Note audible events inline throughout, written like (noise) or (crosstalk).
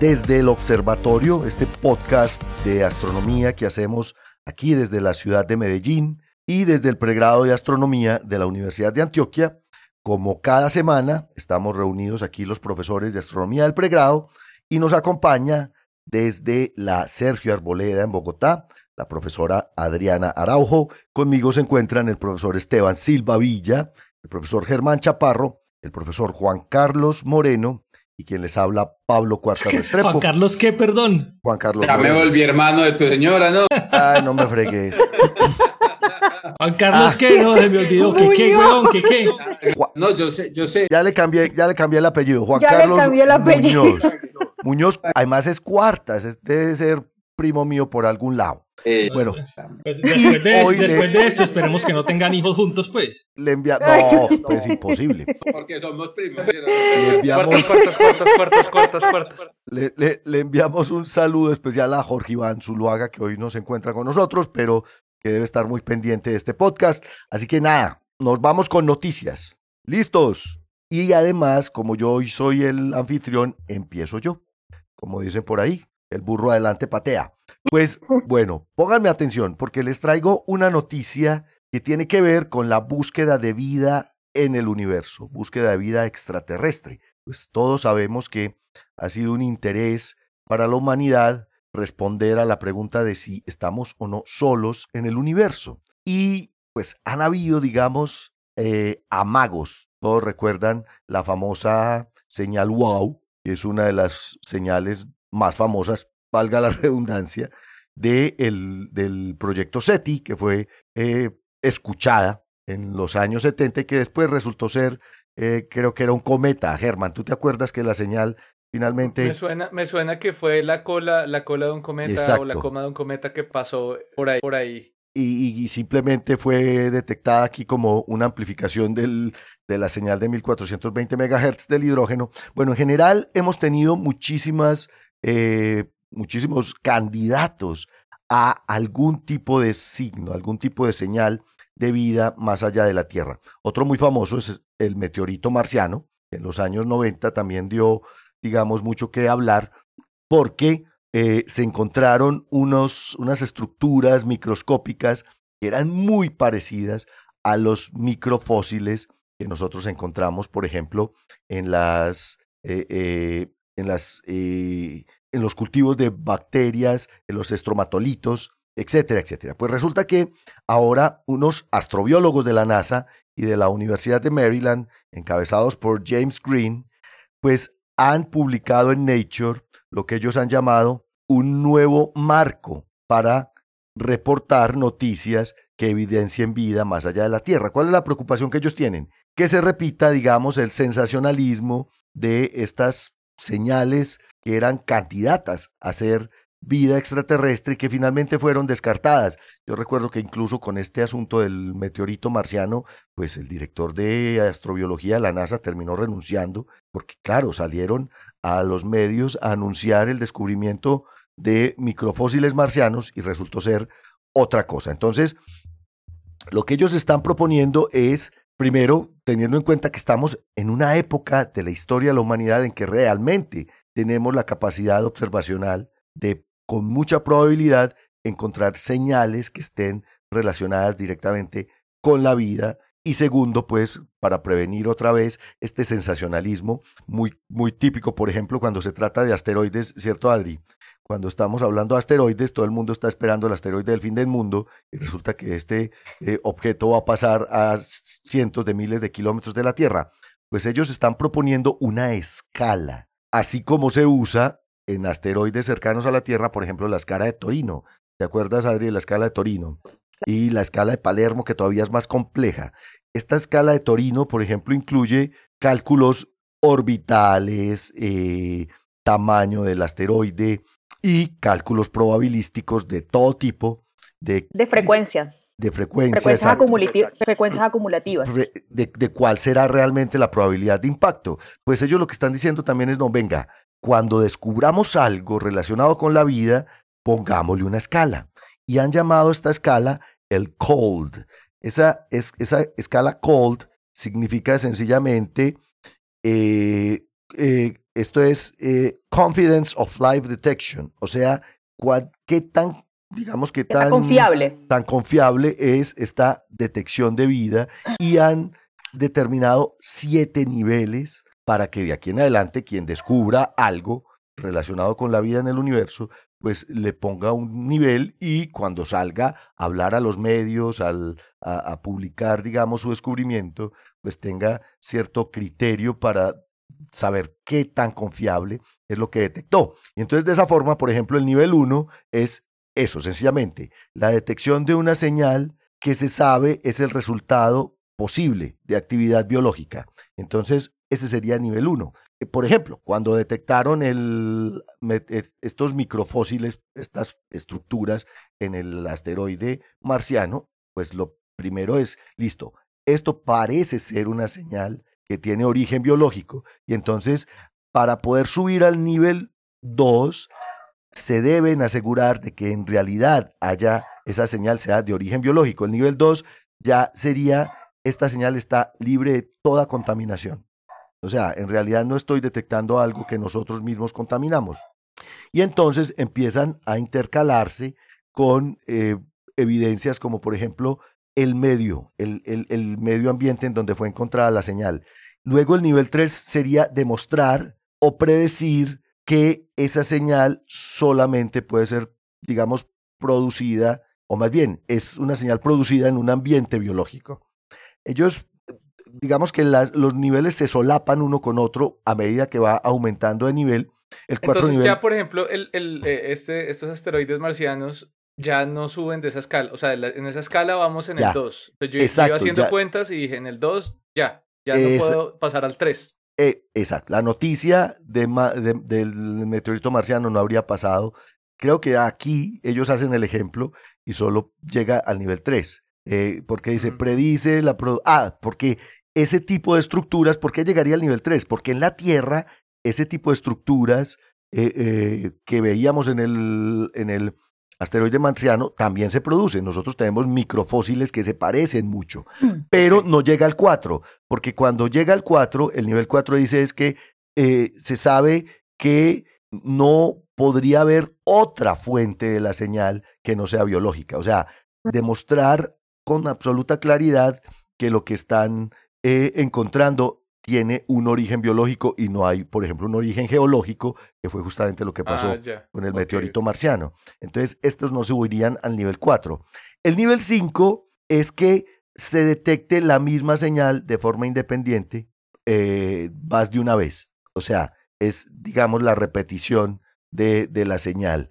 Desde el Observatorio, este podcast de astronomía que hacemos aquí desde la ciudad de Medellín y desde el pregrado de astronomía de la Universidad de Antioquia. Como cada semana estamos reunidos aquí los profesores de astronomía del pregrado y nos acompaña desde la Sergio Arboleda en Bogotá, la profesora Adriana Araujo. Conmigo se encuentran el profesor Esteban Silva Villa, el profesor Germán Chaparro el profesor Juan Carlos Moreno y quien les habla Pablo Cuarta (laughs) Restrepo. Juan Carlos, ¿qué, perdón? Juan Carlos. Ya me volví hermano de tu señora, ¿no? Ay, no me fregues. (laughs) Juan Carlos, ¿qué? No, se me olvidó. ¿Qué, qué, weón? ¿Qué, qué? No, yo sé, yo sé. Ya le cambié, ya le cambié el apellido. Juan Ya le Carlos cambié el apellido. Muñoz. Muñoz, además es Cuartas, es- debe ser primo mío por algún lado. Eh, Bueno, Pues después, de, Hoy después le- de esto, esperemos que no tengan hijos juntos, pues. le. No, pues imposible. porque somos primos. Le enviamos, Cuartos, cuartos, cuartos, cuartos, cuartos. le, le- le enviamos un saludo especial a Jorge Iván Zuluaga, que hoy no se encuentra con nosotros, pero que debe estar muy pendiente de este podcast. Así que nada, nos vamos con noticias. ¿Listos? Y además, como yo hoy soy el anfitrión, empiezo yo. Como dicen por ahí, el burro adelante patea. Pues bueno, pónganme atención porque les traigo una noticia que tiene que ver con la búsqueda de vida en el universo, búsqueda de vida extraterrestre. Pues todos sabemos que ha sido un interés para la humanidad responder a la pregunta de si estamos o no solos en el universo. Y pues han habido, digamos, eh, amagos. Todos recuerdan la famosa señal wow, que es una de las señales más famosas, valga la (laughs) redundancia, de el- del proyecto SETI, que fue eh, escuchada en los años 70 y que después resultó ser, eh, creo que era un cometa. Germán, ¿tú te acuerdas que la señal finalmente... Me suena, me suena que fue la cola, la cola de un cometa o la coma de un cometa que pasó por ahí, por ahí. y, y simplemente fue detectada aquí como una amplificación del, de la señal de 1420 MHz del hidrógeno. Bueno, en general hemos tenido muchísimas, eh, muchísimos candidatos a algún tipo de signo, algún tipo de señal de vida más allá de la Tierra. Otro muy famoso es el meteorito marciano, que en los años 90 también dio, digamos, mucho que hablar, porque eh, se encontraron unos, unas estructuras microscópicas que eran muy parecidas a los microfósiles que nosotros encontramos, por ejemplo, en las, eh, eh, en los cultivos de bacterias, en los estromatolitos, etcétera, etcétera. Pues resulta que ahora unos astrobiólogos de la NASA y de la Universidad de Maryland, encabezados por James Green, pues han publicado en Nature lo que ellos han llamado un nuevo marco para reportar noticias que evidencien vida más allá de la Tierra. ¿Cuál es la preocupación que ellos tienen? Que se repita, digamos, el sensacionalismo de estas señales que eran candidatas a ser vida extraterrestre y que finalmente fueron descartadas. Yo recuerdo que incluso con este asunto del meteorito marciano, pues el director de astrobiología de la NASA terminó renunciando porque, claro, salieron a los medios a anunciar el descubrimiento de microfósiles marcianos y resultó ser otra cosa. Entonces, lo que ellos están proponiendo es, primero, teniendo en cuenta que estamos en una época de la historia de la humanidad en que realmente tenemos la capacidad observacional de, con mucha probabilidad, encontrar señales que estén relacionadas directamente con la vida. Y segundo, pues, para prevenir otra vez este sensacionalismo muy, muy típico, por ejemplo, cuando se trata de asteroides, ¿cierto, Adri? Cuando estamos hablando de asteroides, todo el mundo está esperando el asteroide del fin del mundo y resulta que este eh, objeto va a pasar a cientos de miles de kilómetros de la Tierra. Pues ellos están proponiendo una escala, así como se usa en asteroides cercanos a la Tierra, por ejemplo, la escala de Torino. ¿Te acuerdas, Adri, de la escala de Torino? Y la escala de Palermo, que todavía es más compleja. Esta escala de Torino, por ejemplo, incluye cálculos orbitales, eh, tamaño del asteroide, y cálculos probabilísticos de todo tipo. De, de frecuencia. De, frecuencia. Frecuencias, acumulativas, frecuencias acumulativas. De, de cuál será realmente la probabilidad de impacto. Pues ellos lo que están diciendo también es, no, venga, cuando descubramos algo relacionado con la vida, pongámosle una escala. Y han llamado esta escala el cold. Esa, es, esa escala cold significa sencillamente, eh, eh, esto es eh, confidence of life detection, o sea, qué tan, digamos que tan confiable. tan confiable es esta detección de vida y han determinado siete niveles para que de aquí en adelante quien descubra algo relacionado con la vida en el universo, pues le ponga un nivel y cuando salga a hablar a los medios, al, a, publicar, digamos, su descubrimiento, pues tenga cierto criterio para saber qué tan confiable es lo que detectó. Y entonces de esa forma, por ejemplo, el nivel 1 es eso, sencillamente, la detección de una señal que se sabe es el resultado posible de actividad biológica. Entonces, ese sería nivel 1. Eh, por ejemplo, cuando detectaron el, estos microfósiles, estas estructuras en el asteroide marciano, pues lo primero es, listo, esto parece ser una señal que tiene origen biológico y entonces para poder subir al nivel 2 se deben asegurar de que en realidad haya esa señal sea de origen biológico. El nivel 2 ya sería, esta señal está libre de toda contaminación. O sea, en realidad no estoy detectando algo que nosotros mismos contaminamos. Y entonces empiezan a intercalarse con eh, evidencias como por ejemplo el medio, el, el, medio ambiente en donde fue encontrada la señal. Luego el nivel 3 sería demostrar o predecir que esa señal solamente puede ser, digamos, producida, o más bien, es una señal producida en un ambiente biológico. Ellos digamos que los niveles se solapan uno con otro a medida que va aumentando de nivel. El Entonces ya, por ejemplo, el, el, eh, este, estos asteroides marcianos ya no suben de esa escala. O sea, en esa escala vamos en el 2. yo, iba haciendo cuentas y dije, en el 2 ya, ya no puedo pasar al 3. Eh, exacto, la noticia de, del meteorito marciano no habría pasado. Creo que aquí ellos hacen el ejemplo y solo llega al nivel 3. Eh, porque dice, predice la... ah, porque ese tipo de estructuras, ¿por qué llegaría al nivel 3? Porque en la Tierra, ese tipo de estructuras eh, que veíamos en el, en el asteroide marciano también se producen. Nosotros tenemos microfósiles que se parecen mucho, mm, pero no llega al 4, porque cuando llega al 4, el nivel 4 dice es que eh, se sabe que no podría haber otra fuente de la señal que no sea biológica. O sea, demostrar con absoluta claridad que lo que están encontrando tiene un origen biológico y no hay, por ejemplo, un origen geológico, que fue justamente lo que pasó ah, con el meteorito marciano. Entonces, estos no subirían al nivel 4. El nivel 5 es que se detecte la misma señal de forma independiente eh, más de una vez. O sea, es, digamos, la repetición de, de la señal.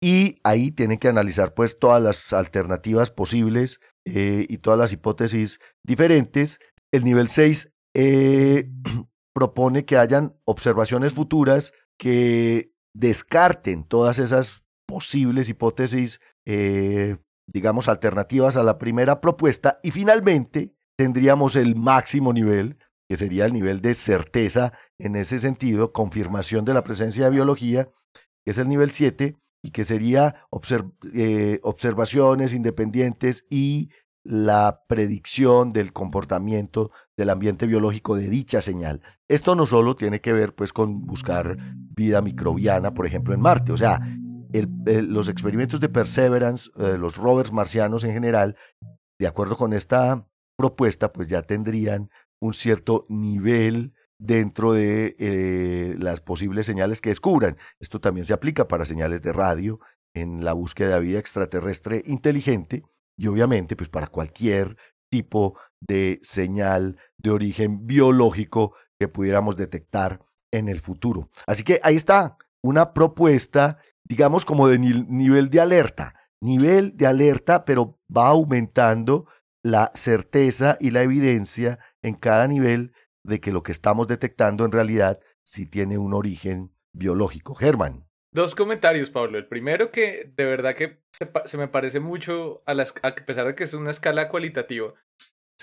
Y ahí tienen que analizar pues todas las alternativas posibles eh, y todas las hipótesis diferentes el nivel 6 eh, (clears throat) propone que hayan observaciones futuras que descarten todas esas posibles hipótesis, eh, digamos, alternativas a la primera propuesta. Y finalmente tendríamos el máximo nivel, que sería el nivel de certeza en ese sentido, confirmación de la presencia de biología, que es el nivel 7, y que sería eh, observaciones independientes y la predicción del comportamiento del ambiente biológico de dicha señal. Esto no solo tiene que ver pues con buscar vida microbiana, por ejemplo, en Marte, o sea, los experimentos de Perseverance, eh, los rovers marcianos en general, de acuerdo con esta propuesta, pues ya tendrían un cierto nivel dentro de eh, las posibles señales que descubran. Esto también se aplica para señales de radio en la búsqueda de vida extraterrestre inteligente y obviamente pues para cualquier tipo de señal de origen biológico que pudiéramos detectar en el futuro. Así que ahí está una propuesta, digamos como de nivel de alerta, nivel de alerta, pero va aumentando la certeza y la evidencia en cada nivel de que lo que estamos detectando en realidad sí tiene un origen biológico. Germán. Dos comentarios, Pablo. El primero que de verdad que se, me parece mucho, a, la, a pesar de que es una escala cualitativa,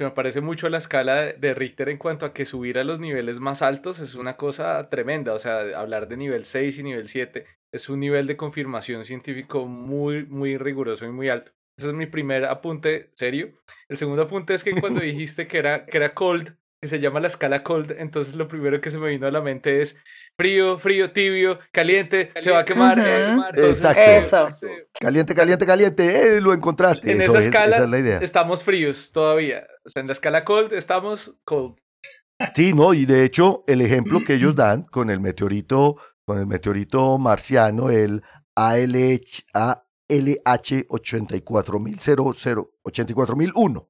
se me parece mucho a la escala de Richter en cuanto a que subir a los niveles más altos es una cosa tremenda. O sea, hablar de nivel 6 y nivel 7 es un nivel de confirmación científico muy, muy riguroso y muy alto. Ese es mi primer apunte serio. El segundo apunte es que cuando (laughs) dijiste que era, que era cold, que se llama la escala cold, entonces lo primero que se me vino a la mente es frío, frío, tibio, caliente, se va a quemar. Exacto. Caliente, caliente, caliente, eh, lo encontraste. En esa escala es la idea. estamos fríos todavía. O sea, en la escala cold estamos cold. Sí, no, y de hecho el ejemplo que ellos (clears throat) dan con el meteorito, con el meteorito marciano, el ALH, ALH 84001,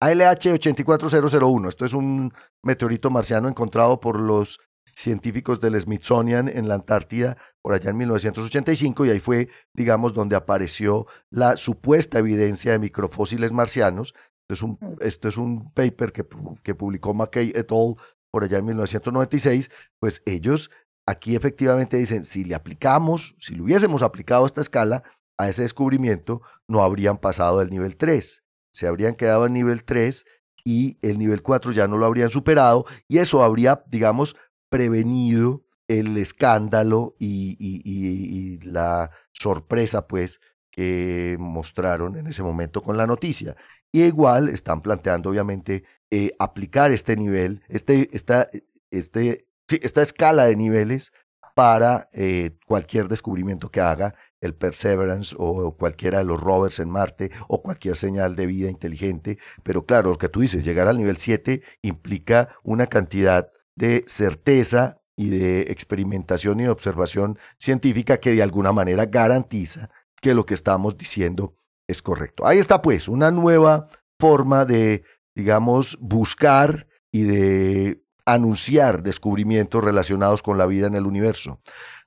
ALH 84001. Esto es un meteorito marciano encontrado por los científicos del Smithsonian en la Antártida por allá en 1985 y ahí fue, digamos, donde apareció la supuesta evidencia de microfósiles marcianos. Esto es un, mm. esto es un paper que, que publicó McKay et al. por allá en 1996. Pues ellos aquí efectivamente dicen, si le aplicamos, si le hubiésemos aplicado esta escala a ese descubrimiento, no habrían pasado del nivel 3. Se habrían quedado en nivel 3 y el nivel 4 ya no lo habrían superado y eso habría, digamos, prevenido el escándalo y, la sorpresa, pues, que mostraron en ese momento con la noticia. Y igual están planteando, obviamente, eh, aplicar este nivel, este, esta, este, esta escala de niveles para eh, cualquier descubrimiento que haga el Perseverance o cualquiera de los rovers en Marte o cualquier señal de vida inteligente. Pero claro, lo que tú dices, llegar al nivel 7 implica una cantidad de certeza y de experimentación y de observación científica que de alguna manera garantiza que lo que estamos diciendo es correcto. Ahí está pues una nueva forma de, digamos, buscar y de anunciar descubrimientos relacionados con la vida en el universo.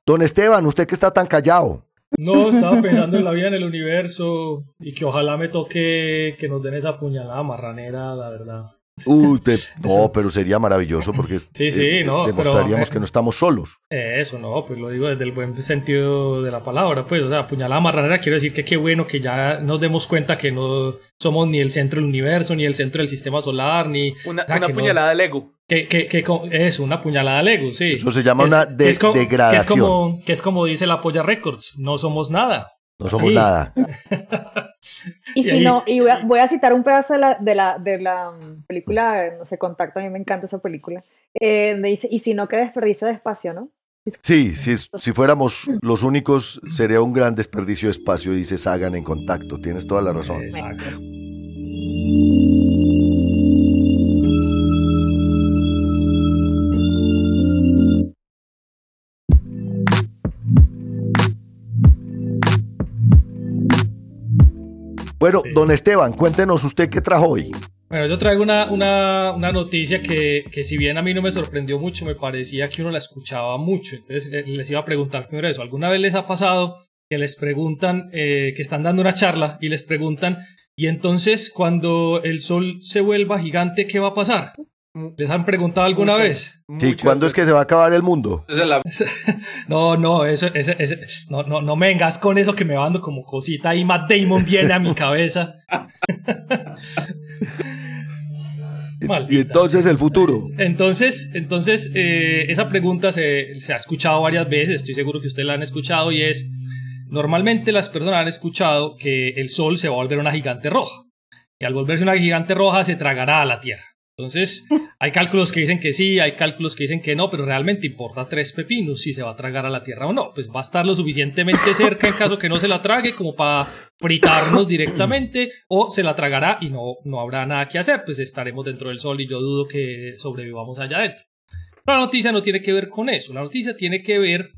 Don Esteban, usted que está tan callado. No, estaba pensando en la vida en el universo y que ojalá me toque que nos den esa puñalada marranera, la verdad. Uy, (laughs) no, pero sería maravilloso porque sí, sí, eh, no, demostraríamos que no estamos solos. Eso, no, pues lo digo desde el buen sentido de la palabra, pues, o sea, puñalada marranera quiero decir que qué bueno que ya nos demos cuenta que no somos ni el centro del universo, ni el centro del sistema solar, ni... Una, puñalada de Lego. Que, que, que, es una puñalada Lego, sí. Eso se llama una degradación. Que es, como, que es como dice la Polla Records, no somos nada. No somos nada. (laughs) y, si no, y voy a, citar un pedazo de la, de la, de la mm, película, no sé, Contacto, a mí me encanta esa película, eh, dice, y si no, qué desperdicio de espacio, ¿no? Sí, si, si fuéramos los únicos, sería un gran desperdicio de espacio, dice Sagan en Contacto, tienes toda la razón. Exacto. Bueno, don Esteban, cuéntenos usted qué trajo hoy. Bueno, yo traigo una, una, una noticia que, que, si bien a mí no me sorprendió mucho, me parecía que uno la escuchaba mucho. Entonces les iba a preguntar primero eso. ¿Alguna vez les ha pasado que les preguntan, eh, que están dando una charla y les preguntan, y entonces cuando el sol se vuelva gigante, ¿qué va a pasar? ¿Les han preguntado alguna vez? Sí, ¿cuándo es que se va a acabar el mundo? (laughs) no, no, eso, no, no, no me vengas con eso que me va dando como cosita y Matt Damon viene a mi cabeza. (laughs) y entonces el futuro. Entonces, entonces eh, esa pregunta se, se, ha escuchado varias veces, estoy seguro que ustedes la han escuchado y es, normalmente las personas han escuchado que el Sol se va a volver una gigante roja y al volverse una gigante roja se tragará a la Tierra. Entonces, hay cálculos que dicen que sí, hay cálculos que dicen que no, pero realmente importa tres pepinos si se va a tragar a la Tierra o no. Pues va a estar lo suficientemente cerca en caso que no se la trague como para fritarnos directamente o se la tragará y no, no habrá nada que hacer, pues estaremos dentro del Sol y yo dudo que sobrevivamos allá adentro. La noticia no tiene que ver con eso, la noticia tiene que ver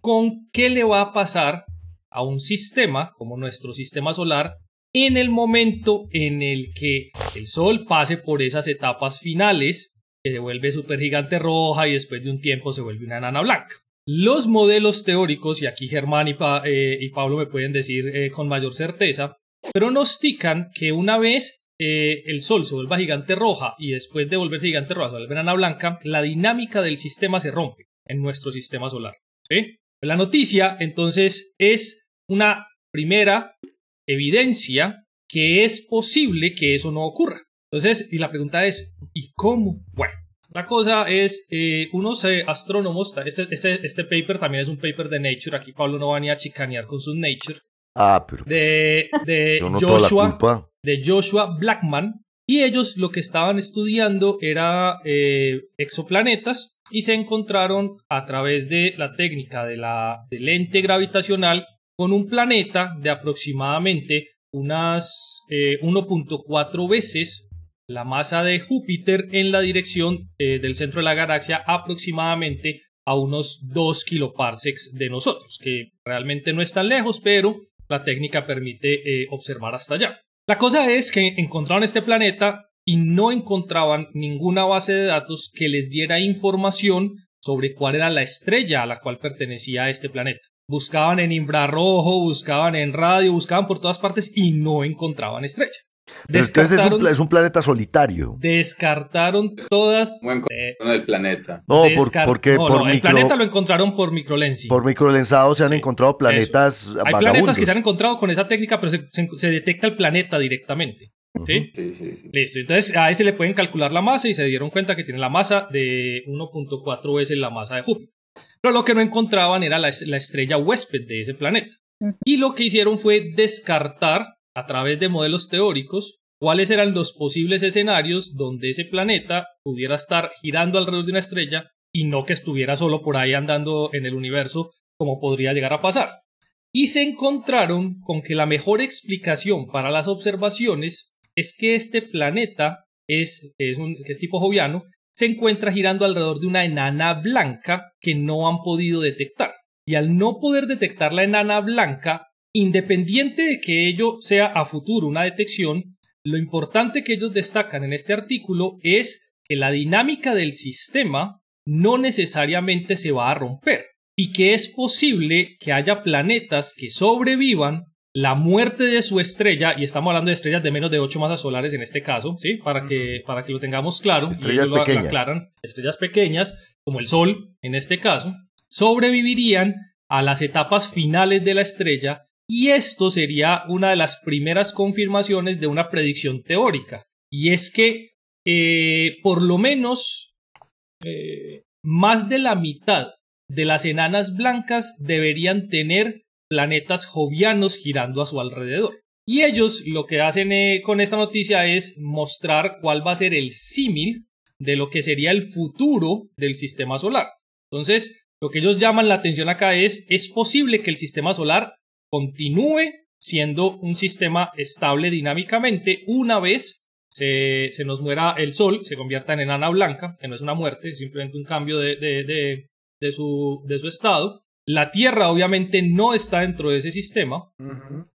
con qué le va a pasar a un sistema como nuestro sistema solar en el momento en el que el Sol pase por esas etapas finales, que se vuelve supergigante roja y después de un tiempo se vuelve una enana blanca. Los modelos teóricos, y aquí Germán y, eh, Pablo me pueden decir eh, con mayor certeza, pronostican que una vez eh, el Sol se vuelva gigante roja y después de volverse gigante roja se vuelve enana blanca, la dinámica del sistema se rompe en nuestro sistema solar. La noticia, entonces, es una primera evidencia que es posible que eso no ocurra. Entonces, y la pregunta es, ¿y cómo? Bueno, la cosa es, eh, unos eh, astrónomos, este, este, este paper también es un paper de Nature, aquí Pablo no va ni a chicanear con su Nature, ah, pero de, de, Joshua, de Joshua Blackman, y ellos lo que estaban estudiando era eh, exoplanetas y se encontraron a través de la técnica de la de lente gravitacional con un planeta de aproximadamente unas 1.4 veces la masa de Júpiter en la dirección eh, del centro de la galaxia aproximadamente a unos 2 kiloparsecs de nosotros, que realmente no es tan lejos, pero la técnica permite eh, observar hasta allá. La cosa es que encontraron este planeta y no encontraban ninguna base de datos que les diera información sobre cuál era la estrella a la cual pertenecía este planeta. Buscaban en infrarrojo, buscaban en radio, buscaban por todas partes y no encontraban estrella. Entonces es un, planeta solitario. Descartaron todas. el planeta. No, porque por el planeta lo encontraron por microlensing. Por microlensado se han encontrado planetas. Hay planetas que se han encontrado con esa técnica, pero se, detecta el planeta directamente. ¿Sí? Sí, sí, Listo. Entonces a ese le pueden calcular la masa y se dieron cuenta que tiene la masa de 1.4 veces la masa de Júpiter. Pero lo que no encontraban era la, la estrella huésped de ese planeta. Y lo que hicieron fue descartar a través de modelos teóricos cuáles eran los posibles escenarios donde ese planeta pudiera estar girando alrededor de una estrella y no que estuviera solo por ahí andando en el universo como podría llegar a pasar. Y se encontraron con que la mejor explicación para las observaciones es que este planeta es, es, un, que es tipo joviano, se encuentra girando alrededor de una enana blanca que no han podido detectar. Y al no poder detectar la enana blanca, Independiente de que ello sea a futuro una detección, lo importante que ellos destacan en este artículo es que la dinámica del sistema no necesariamente se va a romper y que es posible que haya planetas que sobrevivan la muerte de su estrella, y estamos hablando de estrellas de menos de 8 masas solares en este caso, ¿sí? Para que, para que lo tengamos claro, estrellas pequeñas. aclaran, estrellas pequeñas, como el Sol en este caso, sobrevivirían a las etapas finales de la estrella y esto sería una de las primeras confirmaciones de una predicción teórica. Y es que eh, por lo menos eh, más de la mitad de las enanas blancas deberían tener planetas jovianos girando a su alrededor. Y ellos lo que hacen eh, con esta noticia es mostrar cuál va a ser el símil de lo que sería el futuro del sistema solar. Entonces, lo que ellos llaman la atención acá es, es posible que el sistema solar continúe siendo un sistema estable dinámicamente una vez se, nos muera el Sol, se convierta en enana blanca, que no es una muerte, es simplemente un cambio de, de, su, de su estado. La Tierra obviamente no está dentro de ese sistema,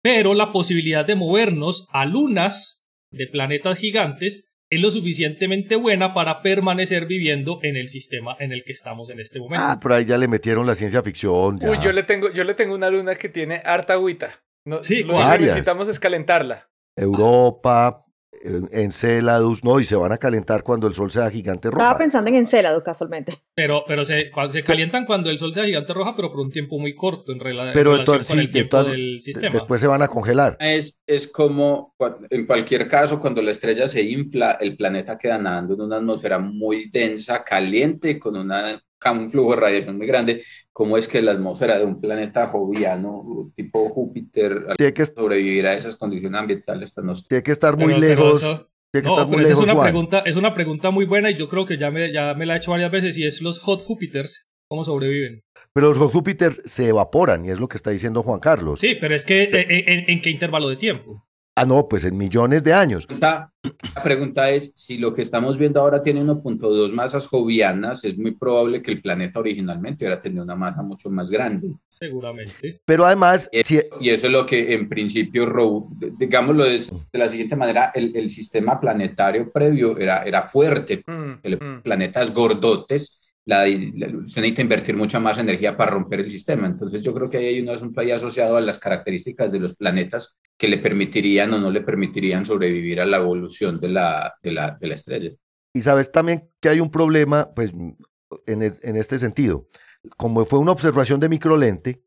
pero la posibilidad de movernos a lunas de planetas gigantes es lo suficientemente buena para permanecer viviendo en el sistema en el que estamos en este momento. Ah, por ahí ya le metieron la ciencia ficción. Uy, yo le tengo, yo le tengo una luna que tiene harta agüita. No, sí, lo que necesitamos es calentarla. Europa, Enceladus, no, y se van a calentar cuando el sol sea gigante roja. Estaba pensando en Enceladus casualmente. Pero, pero se, se calientan cuando el sol sea gigante roja, pero por un tiempo muy corto en, relación con el tiempo del sistema. Después se van a congelar. Es, es como, en cualquier caso, cuando la estrella se infla, el planeta queda nadando en una atmósfera muy densa, caliente, con una un flujo de radiación muy grande, ¿cómo es que la atmósfera de un planeta joviano tipo Júpiter tiene que sobrevivir a esas condiciones ambientales tan Tiene que estar muy lejos. no, es una pregunta, es una pregunta muy buena y yo creo que ya me, ya me la he hecho varias veces y es los hot Júpiters, ¿cómo sobreviven? Pero los hot Júpiters se evaporan y es lo que está diciendo Juan Carlos. Sí, pero es que eh, en qué intervalo de tiempo? Ah, no, pues en millones de años. La pregunta es, si lo que estamos viendo ahora tiene 1.2 masas jovianas, es muy probable que el planeta originalmente hubiera tenido una masa mucho más grande. Seguramente. Pero además... Y, eso es lo que en principio, digámoslo de, la siguiente manera, el, sistema planetario previo era, era fuerte. Mm, mm. Planetas gordotes la, se necesita invertir mucha más energía para romper el sistema. Entonces yo creo que hay un asunto ahí asociado a las características de los planetas que le permitirían o no le permitirían sobrevivir a la evolución de la, de la, de la estrella. Y sabes también que hay un problema, pues, en, en este sentido. como fue una observación de microlente,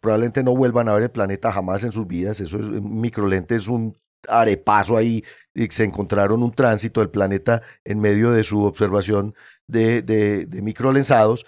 probablemente no vuelvan a ver el planeta jamás en sus vidas. Eso es, microlente es un arepaso ahí, y se encontraron un tránsito del planeta en medio de su observación de, de, de microlensados.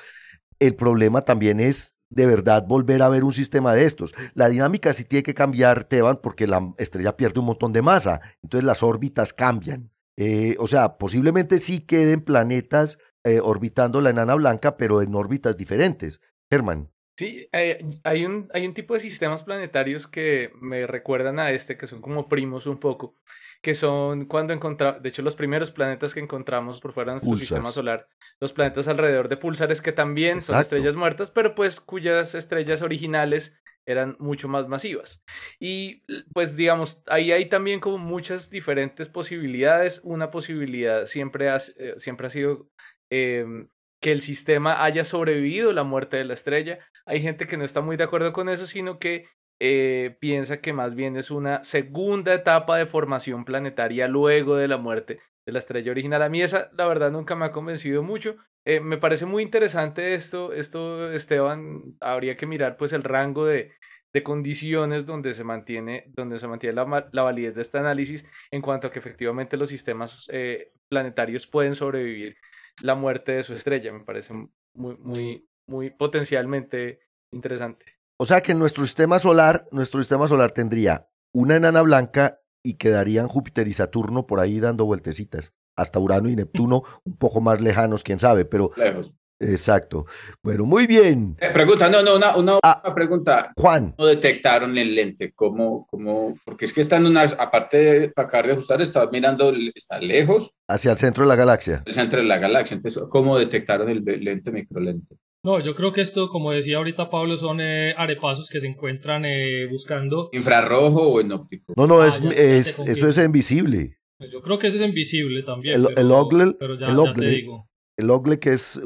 El problema también es de verdad volver a ver un sistema de estos. La dinámica sí tiene que cambiar, Teban, porque la estrella pierde un montón de masa, entonces las órbitas cambian. Eh, o sea, posiblemente sí queden planetas eh, orbitando la enana blanca, pero en órbitas diferentes. Germán. Sí, eh, hay, un, hay un tipo de sistemas planetarios que me recuerdan a este, que son como primos un poco, que son cuando encontramos, de hecho los primeros planetas que encontramos por fuera de nuestro sistema solar, los planetas alrededor de pulsares que también son estrellas muertas, pero pues cuyas estrellas originales eran mucho más masivas. Y pues digamos, ahí hay también como muchas diferentes posibilidades. Una posibilidad siempre ha, eh, siempre ha sido em, que el sistema haya sobrevivido la muerte de la estrella. Hay gente que no está muy de acuerdo con eso, sino que eh, piensa que más bien es una segunda etapa de formación planetaria luego de la muerte de la estrella original. A mí esa, la verdad, nunca me ha convencido mucho. Eh, me parece muy interesante esto, esto, Esteban, habría que mirar pues el rango de, de condiciones donde se mantiene, donde se mantiene la, la, validez de este análisis en cuanto a que efectivamente los sistemas eh, planetarios pueden sobrevivir la muerte de su estrella. Me parece muy, muy, muy potencialmente interesante. O sea que nuestro sistema solar, nuestro sistema solar tendría una enana blanca y quedarían Júpiter y Saturno por ahí dando vueltecitas. Hasta Urano y Neptuno un poco más lejanos, quién sabe, pero Lejos. Exacto. Bueno, muy bien. Eh, pregunta, no, no, una, una, ah, pregunta. Juan. ¿Cómo detectaron el lente? ¿Cómo, cómo? Porque es que están unas, aparte de acabar de ajustar, está mirando, está lejos. Hacia el centro de la galaxia. El centro de la galaxia. Entonces, ¿cómo detectaron el lente microlente? No, yo creo que esto, como decía ahorita Pablo, son eh, arepasos que se encuentran eh, buscando. ¿Infrarrojo o en óptico? No, no, ah, es, es eso es invisible. Yo creo que eso es invisible también. El, pero, el ogle, pero ya, el ogle, te digo el ogle, que es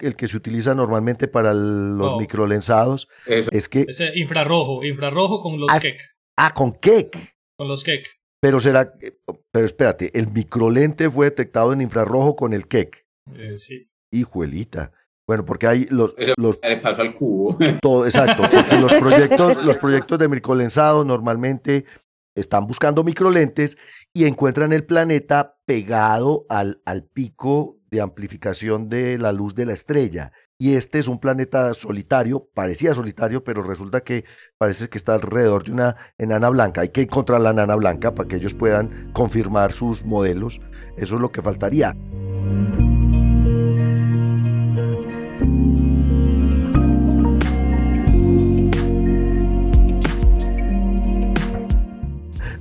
el que se utiliza normalmente para los microlensados, es que... Ese infrarrojo, infrarrojo con los ah, Keck. Ah, con Keck. Con los Keck. Pero será, pero espérate, el microlente fue detectado en infrarrojo con el Keck. Eh, sí. Hijuelita. Bueno, porque hay los... los le pasó al cubo. (laughs) Todo, exacto, porque los proyectos, los proyectos de microlensado normalmente están buscando microlentes y encuentran el planeta pegado al, al pico de amplificación de la luz de la estrella. Y este es un planeta solitario, parecía solitario, pero resulta que parece que está alrededor de una enana blanca. Hay que encontrar la enana blanca para que ellos puedan confirmar sus modelos. Eso es lo que faltaría.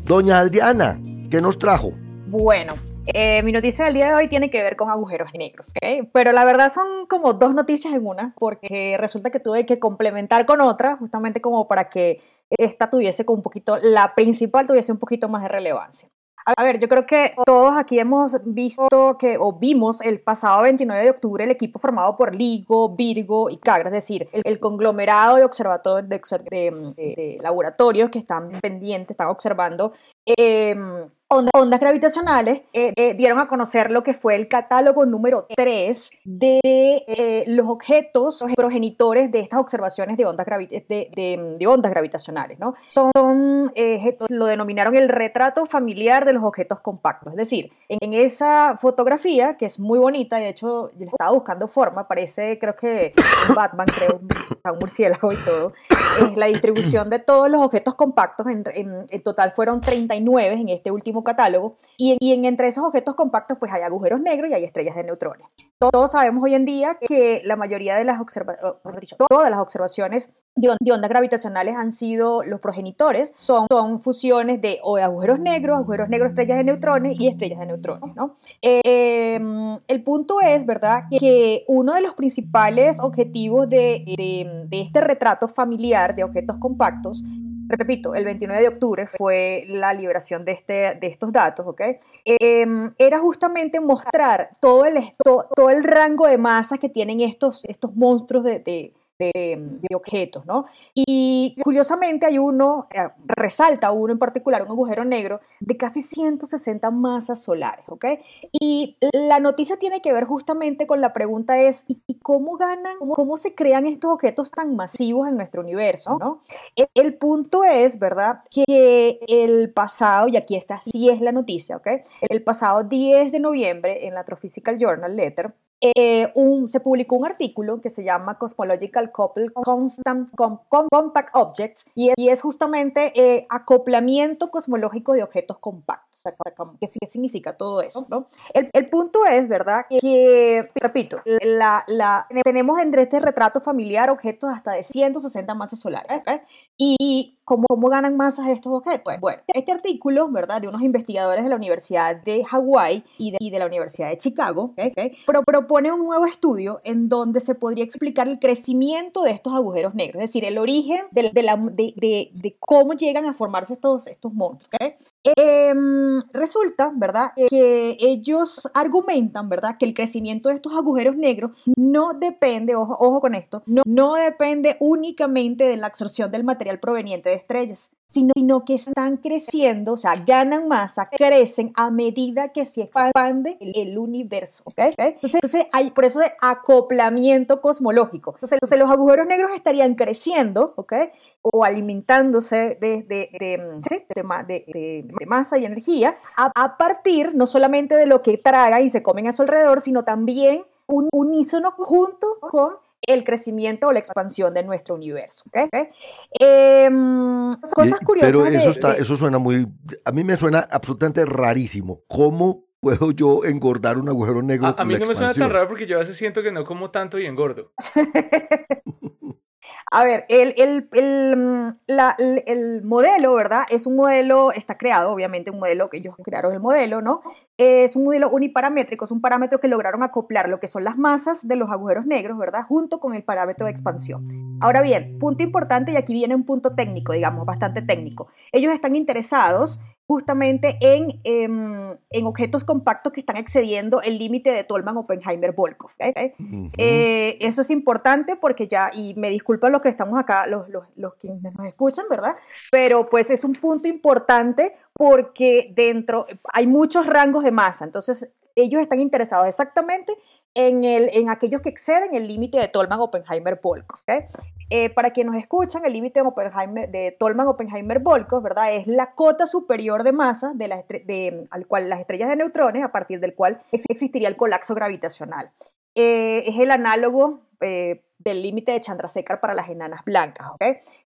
Doña Adriana, ¿qué nos trajo? Bueno, eh, mi noticia del día de hoy tiene que ver con agujeros negros, pero la verdad son como dos noticias en una, porque resulta que tuve que complementar con otra, justamente como para que esta tuviese con un poquito, la principal tuviese un poquito más de relevancia. A ver, yo creo que todos aquí hemos visto que, o vimos el pasado 29 de octubre el equipo formado por LIGO, Virgo y CAGRA, es decir, el, conglomerado de observatorios de, laboratorios que están pendientes, están observando em, ondas, gravitacionales, eh, eh, dieron a conocer lo que fue el catálogo número 3 de eh, los objetos progenitores de estas observaciones de ondas, de, ondas gravitacionales. ¿no? Son, lo denominaron el retrato familiar de los objetos compactos. Es decir, en, esa fotografía, que es muy bonita, de hecho, estaba buscando forma, parece, creo que Batman, creo, un murciélago y todo, es la distribución de todos los objetos compactos, en, en total fueron 39 en este último catálogo, y, en, entre esos objetos compactos pues hay agujeros negros y hay estrellas de neutrones. Todos sabemos hoy en día que la mayoría de las, todas las observaciones de, ondas gravitacionales han sido los progenitores, son, fusiones de, o agujeros negros, agujeros negros, estrellas de neutrones y estrellas de neutrones. ¿no? Em, el punto es, ¿verdad?, que uno de los principales objetivos de, de, de este retrato familiar de objetos compactos repito, el 29 de octubre fue la liberación de, este, de estos datos, ¿ok? Em, era justamente mostrar todo el, todo el rango de masas que tienen estos, estos monstruos de, objetos, ¿no? Y curiosamente hay uno, eh, resalta uno en particular, un agujero negro de casi 160 masas solares, ¿ok? Y la noticia tiene que ver justamente con la pregunta es, ¿y cómo ganan, cómo, se crean estos objetos tan masivos en nuestro universo, ¿no? El, el punto es, ¿verdad? Que el pasado, y aquí está, sí es la noticia, ¿ok? El pasado 10 de noviembre en la Astrophysical Journal Letter, eh, un, se publicó un artículo que se llama Cosmological Couple Constant Compact Objects y es, justamente eh, acoplamiento cosmológico de objetos compactos. ¿qué, significa todo eso? ¿no? El, el, punto es, ¿verdad? Que, repito, la, la, tenemos entre este retrato familiar objetos hasta de 160 masas solares. Y ¿cómo, ¿cómo, ganan masas estos objetos? Bueno, este artículo, ¿verdad? De unos investigadores de la Universidad de Hawái y de, la Universidad de Chicago, ¿okay? Propone un nuevo estudio en donde se podría explicar el crecimiento de estos agujeros negros, es decir, el origen de, cómo llegan a formarse estos, estos monstruos. Em, resulta, ¿verdad?, que ellos argumentan, ¿verdad?, que el crecimiento de estos agujeros negros no depende, ojo, ojo con esto, no, no depende únicamente de la absorción del material proveniente de estrellas, sino, sino que están creciendo, o sea, ganan masa, crecen a medida que se expande el, universo, ¿ok? Entonces, hay, por eso de acoplamiento cosmológico. Entonces, entonces, los agujeros negros estarían creciendo, ¿ok? O alimentándose de, de, de, de masa y energía a, partir no solamente de lo que tragan y se comen a su alrededor, sino también un unísono junto con el crecimiento o la expansión de nuestro universo. Em, cosas curiosas. Pero eso, está, eso suena muy, a mí me suena absolutamente rarísimo. ¿Cómo puedo yo engordar un agujero negro? A, a mí no me suena tan raro porque yo a veces siento que no como tanto y engordo. (laughs) A ver, el, el, el, mm, el, modelo, ¿verdad? Es un modelo, está creado, obviamente, un modelo que ellos crearon el modelo, ¿no? Es un modelo uniparamétrico, es un parámetro que lograron acoplar lo que son las masas de los agujeros negros, ¿verdad? Junto con el parámetro de expansión. Ahora bien, punto importante, y aquí viene un punto técnico, digamos, bastante técnico. Ellos están interesados justamente en, em, en, objetos compactos que están excediendo el límite de Tolman-Oppenheimer-Volkov. Eh, eso es importante porque ya, y me disculpan los que estamos acá, los, los, los que nos escuchan, ¿verdad? Pero pues es un punto importante porque dentro hay muchos rangos de masa, entonces ellos están interesados exactamente en, el, en aquellos que exceden el límite de Tolman-Oppenheimer-Volkov. Eh, para quienes nos escuchan, el límite de, de Tolman-Oppenheimer-Volkov, ¿verdad? Es la cota superior de masa de la de, al cual las estrellas de neutrones, a partir del cual existiría el colapso gravitacional. Eh, es el análogo eh, del límite de Chandrasekhar para las enanas blancas,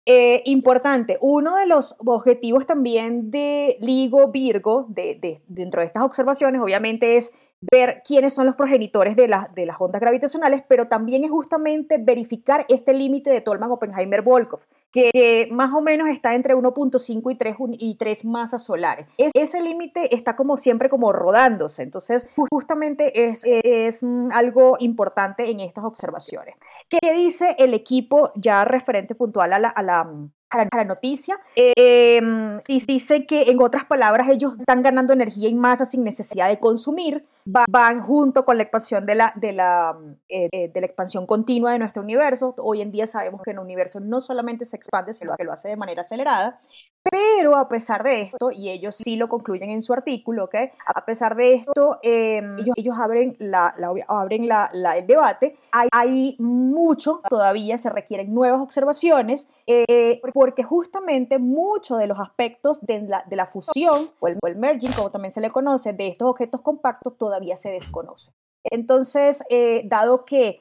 ¿ok? importante, uno de los objetivos también de LIGO Virgo, de, dentro de estas observaciones, obviamente es ver quiénes son los progenitores de, de las ondas gravitacionales, pero también es justamente verificar este límite de Tolman-Oppenheimer-Volkov, que más o menos está entre 1.5 y 3, y 3 masas solares. ese límite está como siempre como rodándose, entonces justamente es, es algo importante en estas observaciones. ¿Qué dice el equipo ya referente puntual a la, a la a la, noticia. Eh, dice que, en otras palabras, ellos están ganando energía y masa sin necesidad de consumir. van junto con la expansión de la, de, la, eh, de la expansión continua de nuestro universo. Hoy en día sabemos que el universo no solamente se expande, sino que lo hace de manera acelerada. Pero a pesar de esto, y ellos sí lo concluyen en su artículo, ¿okay? a pesar de esto, em, ellos, abren, el debate. Hay, mucho todavía, se requieren nuevas observaciones, eh, porque justamente muchos de los aspectos de la, de la fusión o el, merging, como también se le conoce, de estos objetos compactos todavía se desconocen. Entonces, eh, dado que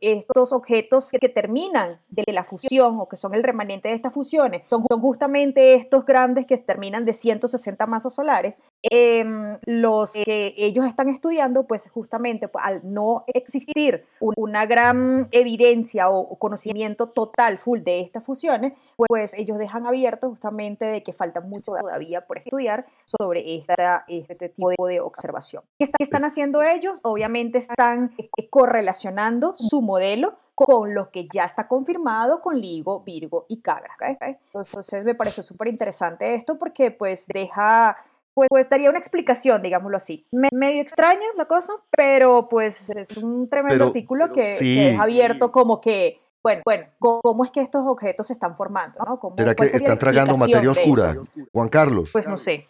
estos objetos que terminan de la fusión o que son el remanente de estas fusiones son, justamente estos grandes que terminan de 160 masas solares Em, los que ellos están estudiando, pues justamente pues, al no existir una gran evidencia o, conocimiento total, full de estas fusiones, pues ellos dejan abierto justamente de que falta mucho todavía por estudiar sobre este tipo de observación. ¿Qué están haciendo ellos? Obviamente están eh, correlacionando su modelo con lo que ya está confirmado con LIGO, Virgo y Cagra. Entonces me parece súper interesante esto porque pues deja pues, pues, daría una explicación, digámoslo así. medio extraño la cosa, pero pues es un tremendo artículo que, deja abierto como que, bueno, bueno, ¿cómo es que estos objetos se están formando? ¿no? ¿Será que están tragando materia oscura? Juan Carlos. Pues no sé.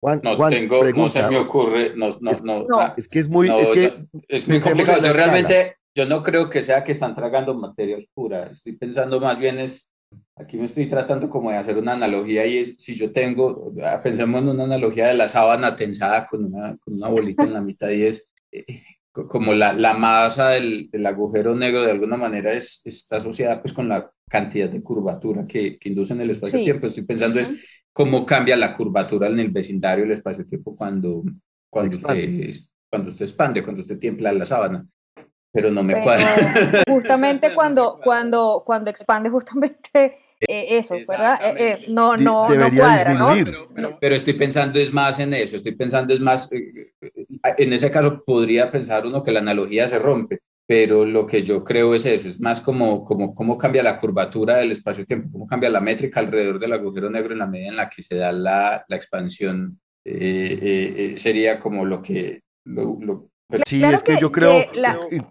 Juan, no tengo, no se me ocurre, no, no, es, no, es que es muy, es que, es muy complicado. Yo realmente, yo no creo que sea que están tragando materia oscura. Estoy pensando más bien es, aquí me estoy tratando como de hacer una analogía y es, si yo tengo, ah, pensemos en una analogía de la sábana tensada con una, con una bolita en la mitad y es, eh, como la, la masa del, del, agujero negro de alguna manera es, está asociada pues con la cantidad de curvatura que, que induce en el espacio-tiempo. Estoy pensando es cómo cambia la curvatura en el vecindario del espacio-tiempo cuando, cuando, usted, cuando usted expande, cuando usted tiembla la sábana. Pero no me cuadra. Justamente cuando, cuando, cuando expande justamente eh, eso, ¿verdad? Eh, eh, no, no, no cuadra, ¿no? Pero, pero, estoy pensando es más en eso, estoy pensando es más, en ese caso podría pensar uno que la analogía se rompe, pero lo que yo creo es eso, es más como, como cómo cambia la curvatura del espacio-tiempo, cómo cambia la métrica alrededor del agujero negro en la medida en la que se da la, la expansión, sería como lo que, lo, Sí, es que, yo creo,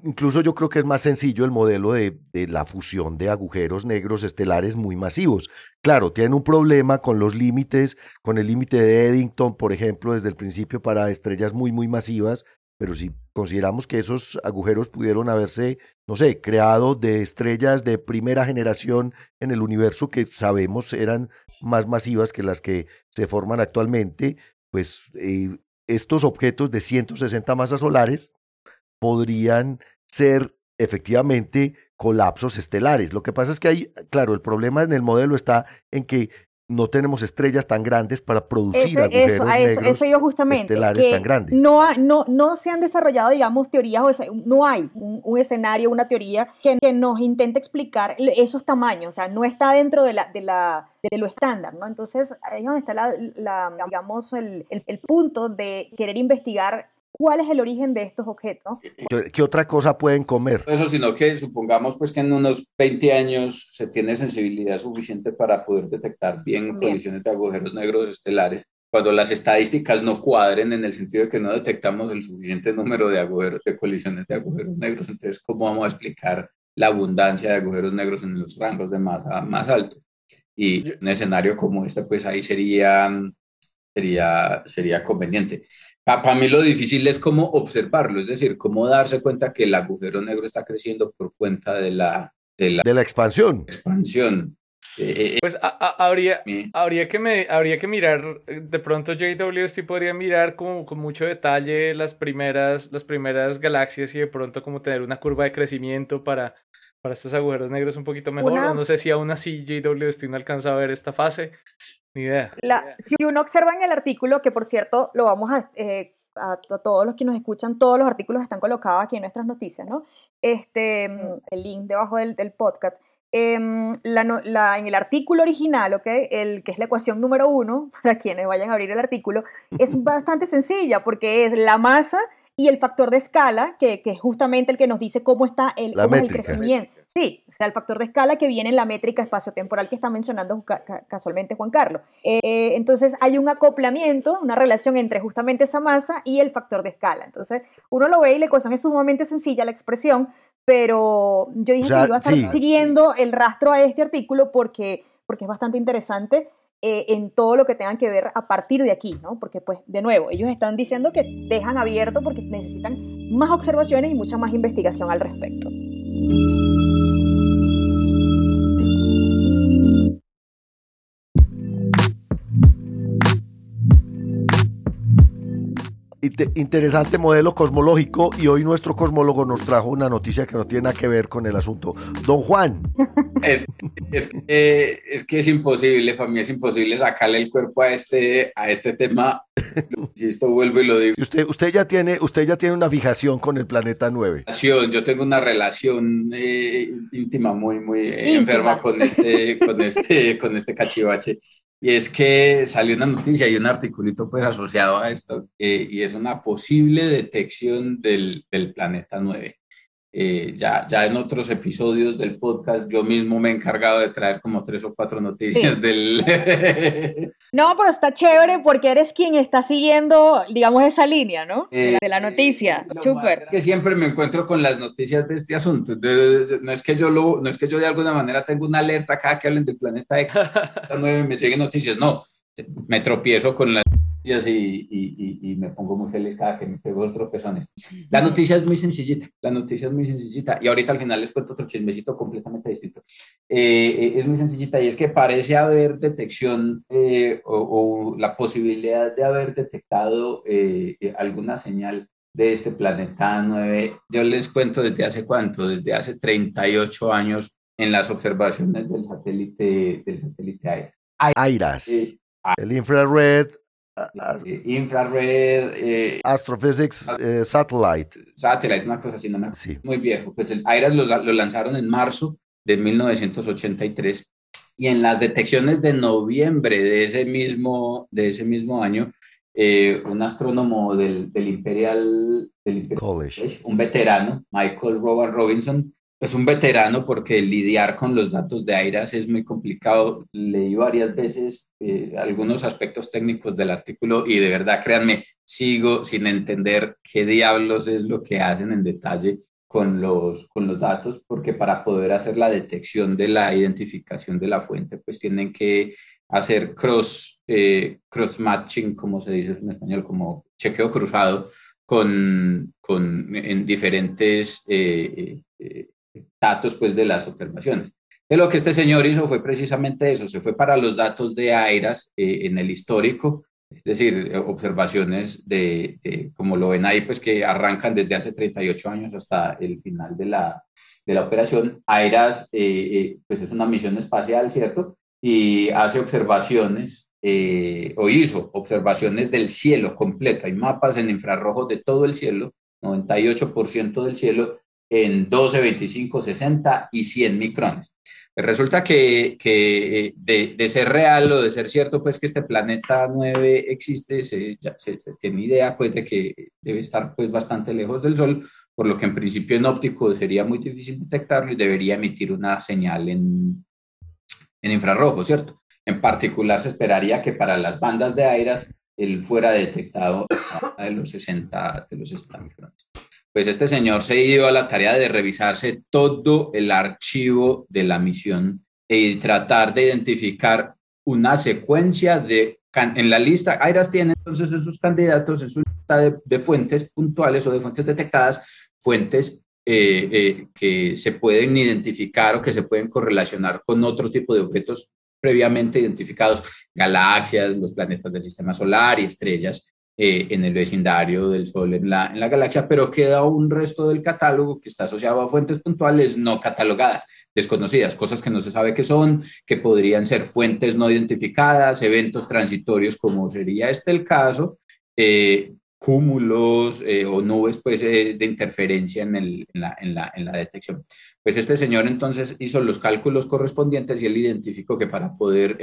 incluso yo creo que es más sencillo el modelo de, de, la fusión de agujeros negros estelares muy masivos. Claro, tienen un problema con los límites, con el límite de Eddington, por ejemplo, desde el principio para estrellas muy, muy masivas, pero si consideramos que esos agujeros pudieron haberse, no sé, creado de estrellas de primera generación en el universo que sabemos eran más masivas que las que se forman actualmente, pues eh, estos objetos de 160 masas solares podrían ser efectivamente colapsos estelares. Lo que pasa es que hay, claro, el problema en el modelo está en que no tenemos estrellas tan grandes para producir agujeros eso, negros eso, yo justamente, estelares tan grandes. No, no, no se han desarrollado, digamos, teorías, o no hay un, escenario, una teoría que, nos intente explicar esos tamaños, o sea, no está dentro de, la, de, la, de lo estándar, ¿no? Entonces, ahí es donde está, la, digamos, el, el punto de querer investigar cuál es el origen de estos objetos. ¿Qué, otra cosa pueden comer? Eso, sino que supongamos pues que en unos 20 años se tiene sensibilidad suficiente para poder detectar bien, colisiones de agujeros negros estelares. Cuando las estadísticas no cuadren en el sentido de que no detectamos el suficiente número de agujeros, de colisiones de agujeros negros, entonces ¿cómo vamos a explicar la abundancia de agujeros negros en los rangos de masa más altos? Y un escenario como este, pues ahí sería, sería, sería conveniente. Para mí lo difícil es cómo observarlo, es decir, cómo darse cuenta que el agujero negro está creciendo por cuenta de la, de la, de la expansión. expansión. Eh, eh, eh, pues habría, habría, que me, habría que mirar, de pronto JWST podría mirar como, con mucho detalle las primeras, las primeras galaxias y de pronto como tener una curva de crecimiento para, para estos agujeros negros un poquito mejor. No sé si aún así JWST no alcanza a ver esta fase. Ni idea. si uno observa en el artículo, que por cierto lo vamos a, eh, a, todos los que nos escuchan, todos los artículos están colocados aquí en nuestras noticias, ¿no? Este, mm, el link debajo del, del podcast. Em, la, en el artículo original, ¿ok? El, que es la ecuación número uno, (laughs) para quienes vayan a abrir el artículo, es bastante sencilla porque es la masa y el factor de escala, que, que, es justamente el que nos dice cómo está el, el crecimiento. Sí, o sea, el factor de escala que viene en la métrica espacio-temporal que está mencionando casualmente Juan Carlos. Eh, entonces hay un acoplamiento, una relación entre justamente esa masa y el factor de escala. Entonces uno lo ve y la ecuación es sumamente sencilla, la expresión, pero yo dije que iba a estar siguiendo el rastro a este artículo porque, porque es bastante interesante eh, en todo lo que tengan que ver a partir de aquí, ¿no? Porque, pues, de nuevo, ellos están diciendo que dejan abierto porque necesitan más observaciones y mucha más investigación al respecto. Interesante modelo cosmológico y hoy nuestro cosmólogo nos trajo una noticia que no tiene nada que ver con el asunto. Don Juan. Es, es, es que es imposible, para mí es imposible sacarle el cuerpo a este, a este tema. Si esto vuelvo y lo digo. Usted, usted, ya tiene, usted ya tiene una fijación con el planeta 9. Yo tengo una relación eh, íntima muy, muy enferma con este, con este, con este cachivache. Y es que salió una noticia y un articulito pues asociado a esto, y es una posible detección del, del planeta 9. Eh, ya, ya en otros episodios del podcast yo mismo me he encargado de traer como tres o cuatro noticias del... (laughs) no, pero está chévere porque eres quien está siguiendo, digamos, esa línea, ¿no? de la eh, noticia. Súper. Que siempre me encuentro con las noticias de este asunto. no, es que yo lo, no es que yo de alguna manera tengo una alerta cada que hablen del planeta X, (laughs) me siguen noticias, no. Me tropiezo con las y, y, me pongo muy feliz cada que me pego los tropezones. La noticia es muy sencillita, la noticia es muy sencillita y ahorita al final les cuento otro chismecito completamente distinto. Eh, eh, es muy sencillita y es que parece haber detección eh, o, la posibilidad de haber detectado alguna señal de este planeta 9. Yo les cuento desde hace cuánto, desde hace 38 años en las observaciones del satélite del satélite AIRAS. el infrared eh, infrared. Eh, Astrophysics eh, Satellite. Satellite, una cosa así, no me Muy viejo. Pues el AIRAS lo, lo, lanzaron en marzo de 1983 y en las detecciones de noviembre de ese mismo, de ese mismo año, un astrónomo del, del Imperial, del Imperial College, un veterano, Michael Rowan Robinson, es un veterano porque lidiar con los datos de AIRAS es muy complicado. Leí varias veces eh, algunos aspectos técnicos del artículo y de verdad, créanme, sigo sin entender qué diablos es lo que hacen en detalle con los, con los datos, porque para poder hacer la detección de la identificación de la fuente, pues tienen que hacer cross, eh, cross matching, como se dice en español, como chequeo cruzado con, con en diferentes eh, datos pues de las observaciones. De lo que este señor hizo fue precisamente eso, se fue para los datos de AIRAS eh, en el histórico, es decir, observaciones de, como lo ven ahí, pues que arrancan desde hace 38 años hasta el final de la, de la operación. AIRAS, eh, eh, pues es una misión espacial, ¿cierto? Y hace observaciones, o hizo observaciones del cielo completo. Hay mapas en infrarrojo de todo el cielo, 98% del cielo, en 12, 25, 60 y 100 micrones. Resulta que, que de, de, ser real o de ser cierto, pues que este planeta 9 existe, se, ya, se, tiene idea pues de que debe estar pues bastante lejos del Sol, por lo que en principio en óptico sería muy difícil detectarlo y debería emitir una señal en, en infrarrojo, ¿cierto? En particular se esperaría que para las bandas de airas él fuera detectado a de los 60, de los 60 micrones pues este señor se dio a la tarea de revisarse todo el archivo de la misión y tratar de identificar una secuencia de, en la lista, AIRAS tiene entonces en sus candidatos, en su lista de, fuentes puntuales o de fuentes detectadas, fuentes eh, eh, que se pueden identificar o que se pueden correlacionar con otro tipo de objetos previamente identificados, galaxias, los planetas del sistema solar y estrellas, eh, en el vecindario del Sol en la, en la galaxia, pero queda un resto del catálogo que está asociado a fuentes puntuales no catalogadas, desconocidas, cosas que no se sabe qué son, que podrían ser fuentes no identificadas, eventos transitorios como sería este el caso, eh, cúmulos eh, o nubes pues, de interferencia en, el, en, la, en, la, en, la, detección. Pues este señor entonces hizo los cálculos correspondientes y él identificó que para poder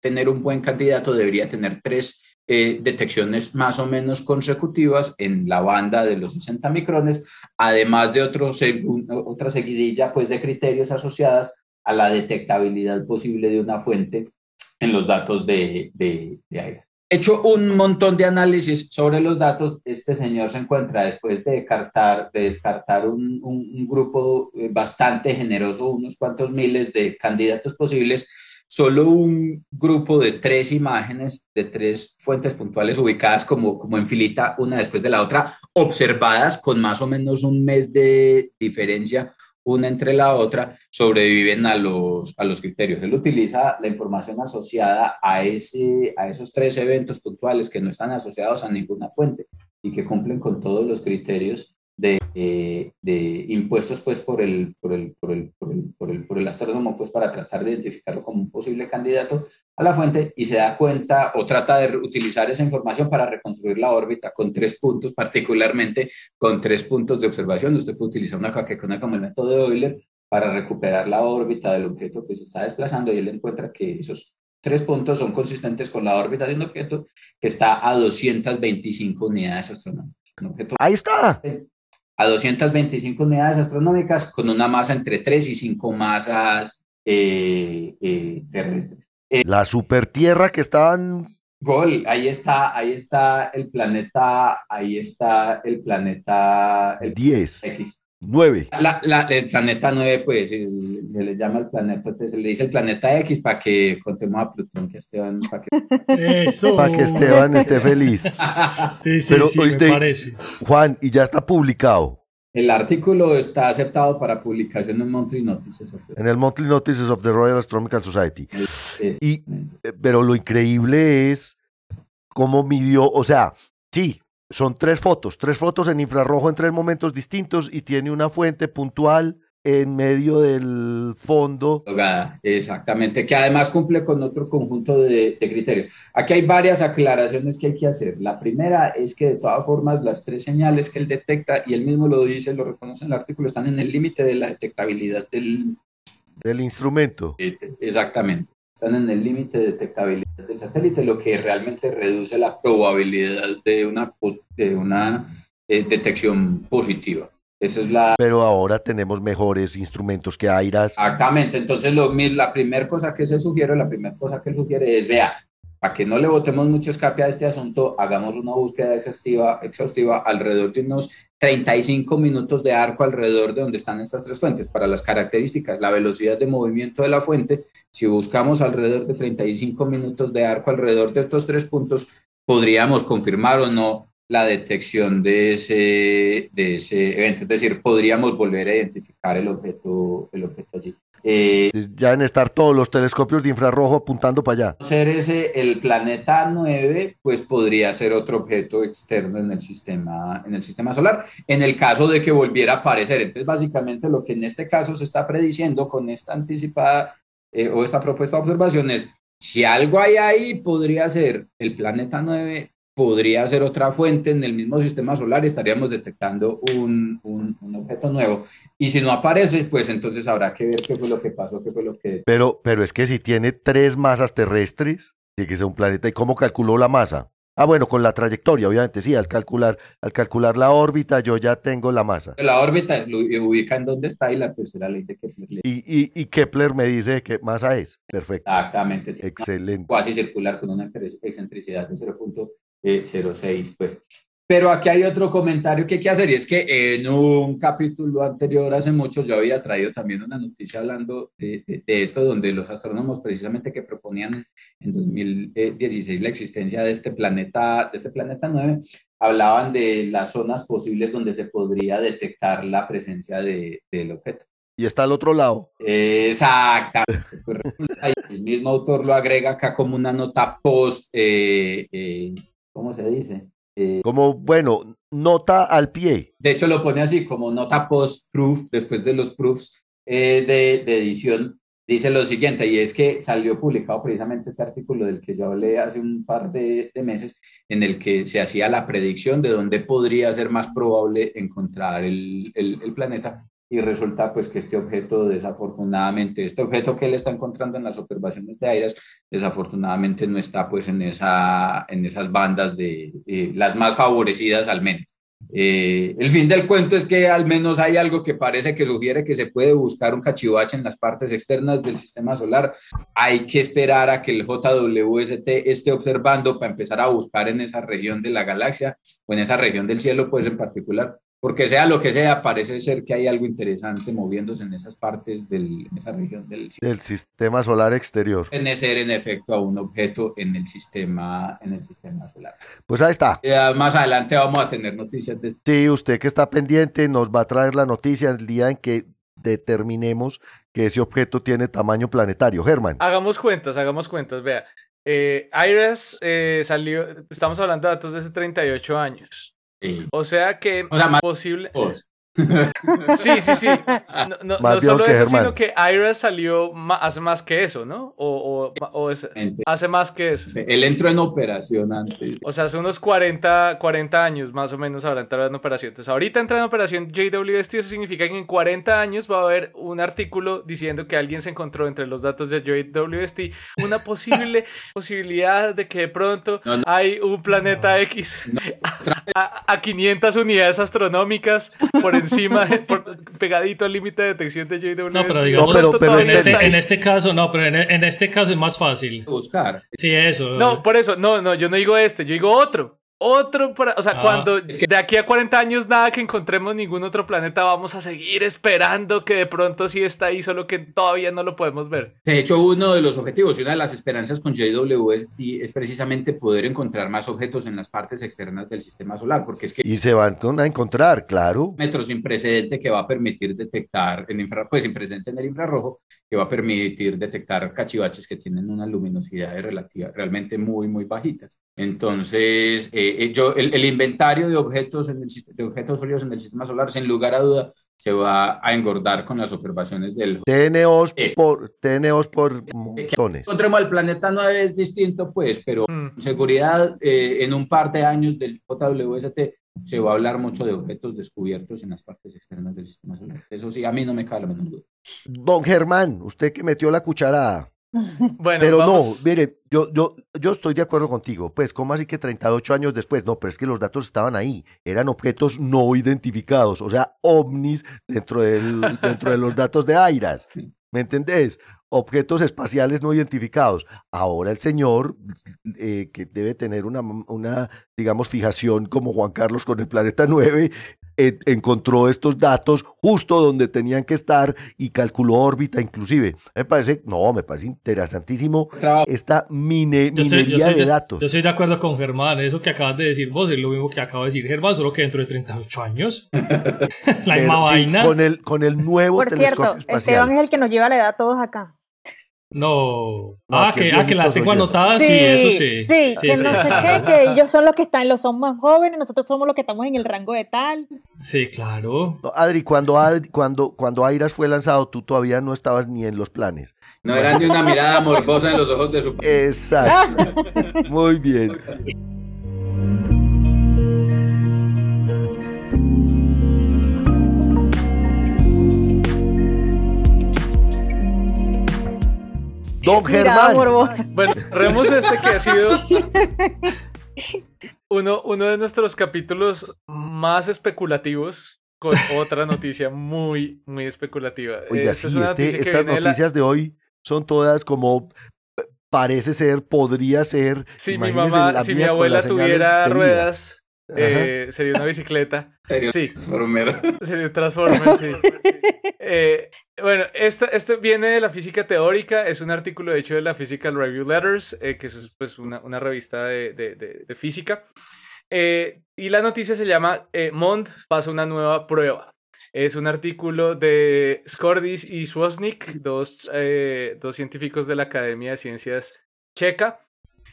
tener un buen candidato debería tener tres eh, detecciones más o menos consecutivas en la banda de los 60 micrones, además de otros, otra seguidilla pues, de criterios asociadas a la detectabilidad posible de una fuente en los datos de, de, aire. Hecho un montón de análisis sobre los datos, este señor se encuentra después de descartar, de descartar un, un grupo eh, bastante generoso, unos cuantos miles de candidatos posibles, solo un grupo de tres imágenes de tres fuentes puntuales ubicadas como, como en filita una después de la otra, observadas con más o menos un mes de diferencia una entre la otra, sobreviven a los, a los criterios. Él utiliza la información asociada a, ese, a esos tres eventos puntuales que no están asociados a ninguna fuente y que cumplen con todos los criterios de, de, impuestos pues por el, por el, por, el, por, el, por, el, por el astrónomo pues para tratar de identificarlo como un posible candidato a la fuente y se da cuenta o trata de utilizar esa información para reconstruir la órbita con tres puntos, particularmente con tres puntos de observación. Usted puede utilizar una caquecona como el método de Euler para recuperar la órbita del objeto que se está desplazando y él encuentra que esos tres puntos son consistentes con la órbita de un objeto que está a 225 unidades astronómicas. Ahí está. A 225 unidades astronómicas con una masa entre 3 y 5 masas eh, eh, terrestres. Eh, la super tierra que estaban... Gol, ahí está, ahí está el planeta, ahí está el planeta... El 10. X. 9. el planeta 9, pues, se le llama el planeta, se le dice el planeta X para que contemos a Plutón, que Esteban, para que... Eso. (laughs) Para que Esteban esté feliz. (laughs) sí, sí, sí, me parece. Juan, y ya está publicado. El artículo está aceptado para publicación en Monthly Notices of the... En el Monthly Notices of the Royal Astronomical Society. Y, eh, pero lo increíble es cómo midió, o sea, sí, son tres fotos, tres fotos en infrarrojo en tres momentos distintos y tiene una fuente puntual en medio del fondo. Exactamente, que además cumple con otro conjunto de, criterios. Aquí hay varias aclaraciones que hay que hacer. La primera es que de todas formas las tres señales que él detecta, y él mismo lo dice, lo reconoce en el artículo, están en el límite de la detectabilidad del, del instrumento. Exactamente, están en el límite de detectabilidad del satélite, lo que realmente reduce la probabilidad de una, de una eh, detección positiva es la... Pero ahora tenemos mejores instrumentos que AIRAS. Exactamente, entonces lo, la primera cosa que se sugiere, la primera cosa que él sugiere es, vea, para que no le botemos mucho escape a este asunto, hagamos una búsqueda exhaustiva, exhaustiva alrededor de unos 35 minutos de arco alrededor de donde están estas tres fuentes. Para las características, la velocidad de movimiento de la fuente, si buscamos alrededor de 35 minutos de arco alrededor de estos tres puntos, podríamos confirmar o no la detección de ese, de ese evento. Es decir, podríamos volver a identificar el objeto, el objeto allí. Eh, ya en estar todos los telescopios de infrarrojo apuntando para allá. Ser ese, el planeta 9, pues podría ser otro objeto externo en el, sistema, en el sistema solar, en el caso de que volviera a aparecer. Entonces, básicamente lo que en este caso se está prediciendo con esta anticipada eh, o esta propuesta de observación es, si algo hay ahí, podría ser el planeta 9 podría ser otra fuente en el mismo sistema solar, estaríamos detectando un, un, objeto nuevo. Y si no aparece, pues entonces habrá que ver qué fue lo que pasó, qué fue lo que... Pero, pero es que si tiene tres masas terrestres, tiene que ser un planeta. ¿Y cómo calculó la masa? Ah, bueno, con la trayectoria, obviamente, sí, al calcular, al calcular la órbita yo ya tengo la masa. La órbita lo ubica en dónde está y la tercera ley de Kepler. Y, y, y Kepler me dice qué masa es. Perfecto. Exactamente. Excelente. Cuasi circular con una excentricidad de 0.1 06, pues. Pero aquí hay otro comentario que hay que hacer y es que en un capítulo anterior, hace mucho, yo había traído también una noticia hablando de, de, esto, donde los astrónomos precisamente que proponían en 2016 la existencia de este planeta, de este planeta 9, hablaban de las zonas posibles donde se podría detectar la presencia de, del objeto. Y está al otro lado. Exactamente. (laughs) el mismo autor lo agrega acá como una nota post eh, eh, ¿cómo se dice? Eh, como, bueno, nota al pie. De hecho, lo pone así, como nota post-proof, después de los proofs eh, de, de, edición, dice lo siguiente, y es que salió publicado precisamente este artículo del que yo hablé hace un par de, de meses, en el que se hacía la predicción de dónde podría ser más probable encontrar el, el, el planeta y resulta pues que este objeto desafortunadamente, este objeto que él está encontrando en las observaciones de aires, desafortunadamente no está pues en, esa, en esas bandas de eh, las más favorecidas al menos. Eh, el fin del cuento es que al menos hay algo que parece que sugiere que se puede buscar un cachivache en las partes externas del sistema solar. Hay que esperar a que el JWST esté observando para empezar a buscar en esa región de la galaxia o en esa región del cielo, pues en particular, porque sea lo que sea, parece ser que hay algo interesante moviéndose en esas partes del, en esa región del, del sistema solar exterior. Puede ser en efecto a un objeto en el sistema, en el sistema solar. Pues ahí está. Eh, más adelante vamos a tener noticias de esto. Sí, usted que está pendiente nos va a traer la noticia el día en que determinemos que ese objeto tiene tamaño planetario. Germán. Hagamos cuentas, hagamos cuentas. Vea, eh, IRAS eh, salió, estamos hablando de datos de hace 38 años. O sea que o sea, posible. Sí, sí, sí. No, solo eso, sino que Ira salió hace más que eso, ¿no? O, hace más que eso. Él entró en operación antes. O sea, hace unos 40, 40 años más o menos habrá entrado en operación. Entonces, ahorita entra en operación JWST, eso significa que en 40 años va a haber un artículo diciendo que alguien se encontró entre los datos de JWST una posible (laughs) posibilidad de que de pronto hay un planeta X (laughs) a, a 500 unidades astronómicas por encima, (laughs) pegadito al límite de detección de JWST. No, pero digamos, en, este, en, este, caso, no, pero en, este caso es más fácil. Buscar. Sí, eso. No, por eso, no, no, yo no digo este, yo digo otro. Otro, para, o sea, ah, cuando de aquí a 40 años nada que encontremos ningún otro planeta, vamos a seguir esperando que de pronto sí está ahí, solo que todavía no lo podemos ver. De hecho, uno de los objetivos y una de las esperanzas con JWST es precisamente poder encontrar más objetos en las partes externas del sistema solar, porque es que... Y se van a encontrar, claro. Metro sin precedente que va a permitir detectar, en infra, pues sin precedente en el infrarrojo, que va a permitir detectar cachivaches que tienen una luminosidad relativa, realmente muy, muy bajitas. Entonces, eh, eh, yo, el, inventario de objetos, en el, de objetos fríos en el sistema solar, sin lugar a duda, se va a engordar con las observaciones del... TNOs eh, por, TNOs por montones. Encontremos el planeta 9 es distinto, pues, pero mm. seguridad, eh, en un par de años del JWST se va a hablar mucho de objetos descubiertos en las partes externas del sistema solar. Eso sí, a mí no me cabe la menor duda. Don Germán, usted que metió la cucharada. (laughs) Bueno, pero no, mire, yo, yo, yo estoy de acuerdo contigo. Pues, ¿cómo así que 38 años después? No, pero es que los datos estaban ahí. Eran objetos no identificados, o sea, ovnis dentro, del, dentro de los datos de AIRAS. ¿Me entendés? Objetos espaciales no identificados. Ahora el señor, eh, que debe tener una, una, digamos, fijación como Juan Carlos con el planeta 9, encontró estos datos justo donde tenían que estar y calculó órbita inclusive. Me parece, no, me parece interesantísimo esta minería de, datos. Yo estoy de acuerdo con Germán, eso que acabas de decir vos es lo mismo que acaba de decir Germán, solo que dentro de 38 años. (laughs) la misma vaina. Con el, con el nuevo Por cierto, Esteban es el que nos lleva la edad a todos acá. No. ah, que, ah, que las tengo anotadas, sí, eso sí. Sí, que no sé qué, que (laughs) ellos son los que están, los son más jóvenes, nosotros somos los que estamos en el rango de tal. Sí, claro. Adri, cuando, cuando, cuando Airas fue lanzado, tú todavía no estabas ni en los planes. No eran de una mirada morbosa en los ojos de su padre. Exacto. (laughs) Muy bien. (laughs) Don Germán. Bueno, remos este que ha sido (laughs) uno, uno de nuestros capítulos más especulativos con otra noticia muy, muy especulativa. Oiga, sí, este, estas noticias de, hoy son todas como parece ser, podría ser. Si mi mamá, si mi abuela tuviera ruedas, eh, sería una bicicleta. Sería sí. Transformer. Sería un Transformer, sí. (laughs) Eh, bueno, este, viene de la física teórica, es un artículo hecho de la Physical Review Letters, eh, que es pues, una, una revista de, de, de, física. Eh, y la noticia se llama eh, Mond pasa una nueva prueba. Es un artículo de Skordis y Swosnik, dos, dos científicos de la Academia de Ciencias Checa.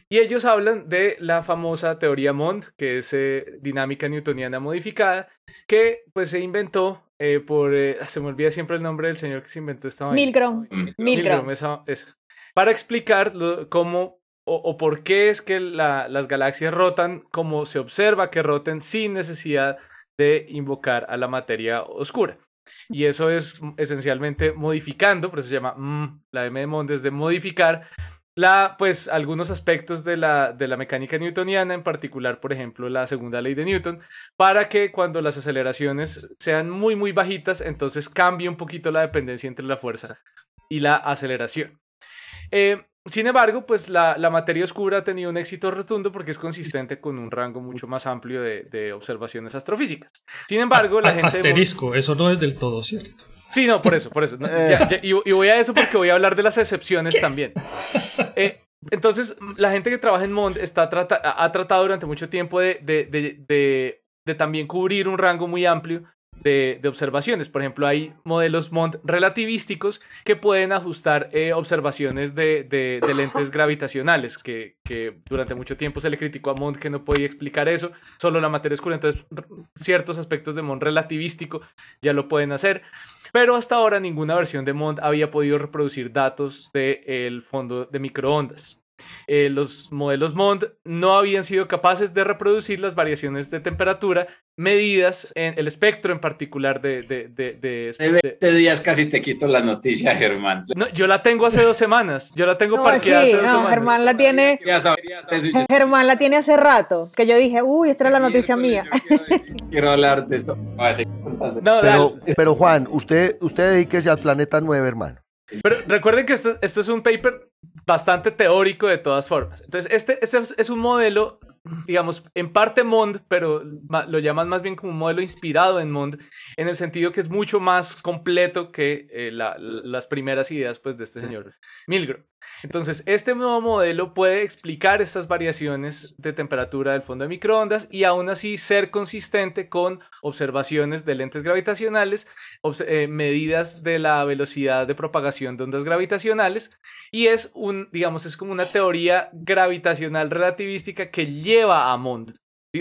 Y ellos hablan de la famosa teoría Mond, que es dinámica newtoniana modificada, que pues se inventó eh, por, eh, se me olvida siempre el nombre del señor que se inventó esta Milgrom. Milgrom, esa, Para explicar cómo o, por qué es que las galaxias rotan como se observa que roten sin necesidad de invocar a la materia oscura. Y eso es esencialmente modificando, por eso se llama mm, la M de Mondes, de modificar la, pues, algunos aspectos de la, de la mecánica newtoniana, en particular, por ejemplo, la segunda ley de Newton, para que cuando las aceleraciones sean muy, muy bajitas, entonces cambie un poquito la dependencia entre la fuerza y la aceleración. Eh, sin embargo, pues la, la, materia oscura ha tenido un éxito rotundo porque es consistente con un rango mucho más amplio de, de observaciones astrofísicas. Sin embargo, la gente... Asterisco, eso no es del todo cierto. Sí, no, por eso, por eso. Eh. y, voy a eso porque voy a hablar de las excepciones también. Eh, entonces, la gente que trabaja en MOND está ha tratado durante mucho tiempo de, de, de, de, también cubrir un rango muy amplio de, observaciones. Por ejemplo, hay modelos MOND relativísticos que pueden ajustar eh, observaciones de, lentes gravitacionales, que, durante mucho tiempo se le criticó a MOND que no podía explicar eso, solo la materia oscura. Entonces, ciertos aspectos de MOND relativístico ya lo pueden hacer. Pero hasta ahora ninguna versión de MOND había podido reproducir datos del fondo de microondas. Eh, los modelos MOND no habían sido capaces de reproducir las variaciones de temperatura medidas en el espectro en particular de... De, de, de, días casi te quito la noticia, Germán. No, yo la tengo hace dos semanas. Yo la tengo parqueada hace dos semanas. Germán la tiene... Germán la tiene hace rato. Que yo dije, uy, esta era la noticia mía. (laughs) Quiero, hablar de esto. pero, pero Juan, usted, usted dedíquese al planeta 9, hermano. Pero recuerden que esto, esto, es un paper bastante teórico de todas formas. Entonces, este, este es un modelo digamos, en parte Mond, pero lo llaman más bien como un modelo inspirado en Mond, en el sentido que es mucho más completo que eh, las primeras ideas pues, de este señor Milgrom. Entonces, este nuevo modelo puede explicar estas variaciones de temperatura del fondo de microondas y aún así ser consistente con observaciones de lentes gravitacionales, eh, medidas de la velocidad de propagación de ondas gravitacionales y es un, digamos, es como una teoría gravitacional relativística que lleva a Mond.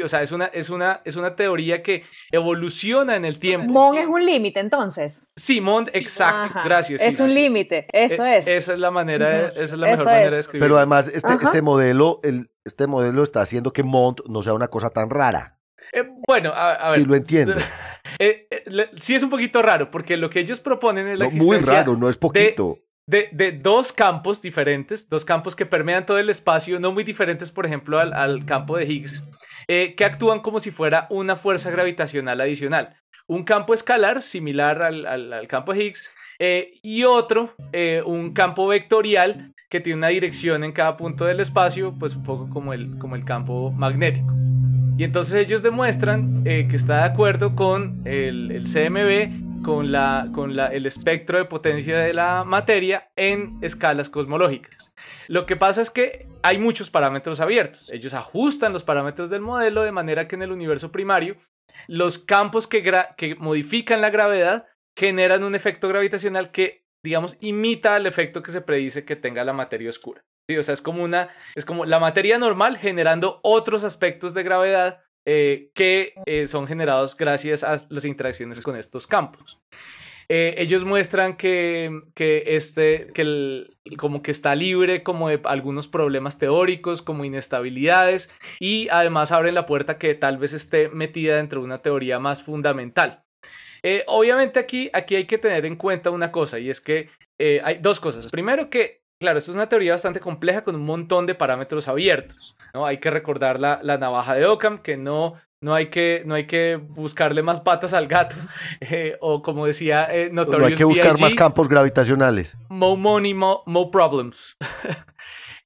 O sea, es una, es, una, es una teoría que evoluciona en el tiempo. Mond es un límite, entonces. Sí, Mond, exacto. Gracias. Es un límite, eso e, es. Esa es la manera, esa es la mejor manera de escribir. Pero además, este, este, modelo, el, este modelo está haciendo que Mond no sea una cosa tan rara. Eh, bueno, a, ver. Sí, lo entiendo. (laughs) Eh, eh, sí es un poquito raro, porque lo que ellos proponen es la Muy raro, no es poquito de, dos campos diferentes, dos campos que permean todo el espacio, no muy diferentes, por ejemplo, al, campo de Higgs, eh, que actúan como si fuera una fuerza gravitacional adicional. Un campo escalar similar al, campo de Higgs eh, y otro, eh, un campo vectorial que tiene una dirección en cada punto del espacio, pues un poco como el, como el campo magnético. Y entonces ellos demuestran que está de acuerdo con el, el CMB con, la, con la, el espectro de potencia de la materia en escalas cosmológicas. Lo que pasa es que hay muchos parámetros abiertos. Ellos ajustan los parámetros del modelo de manera que en el universo primario los campos que, que modifican la gravedad generan un efecto gravitacional que, digamos, imita el efecto que se predice que tenga la materia oscura. ¿Sí? O sea, es como una, es como la materia normal generando otros aspectos de gravedad eh, que eh, son generados gracias a las interacciones con estos campos. Eh, ellos muestran que, que este, que como que está libre como de algunos problemas teóricos, como inestabilidades, y además abren la puerta que tal vez esté metida dentro de una teoría más fundamental. obviamente aquí, aquí hay que tener en cuenta una cosa, y es que hay dos cosas. Primero que Claro, esto es una teoría bastante compleja con un montón de parámetros abiertos. ¿no? Hay que recordar la, navaja de Occam, que no, no, hay que, no hay que buscarle más patas al gato. (laughs) Eh, o como decía eh, Notorious No hay que buscar más campos gravitacionales. More money, more, problems. (laughs)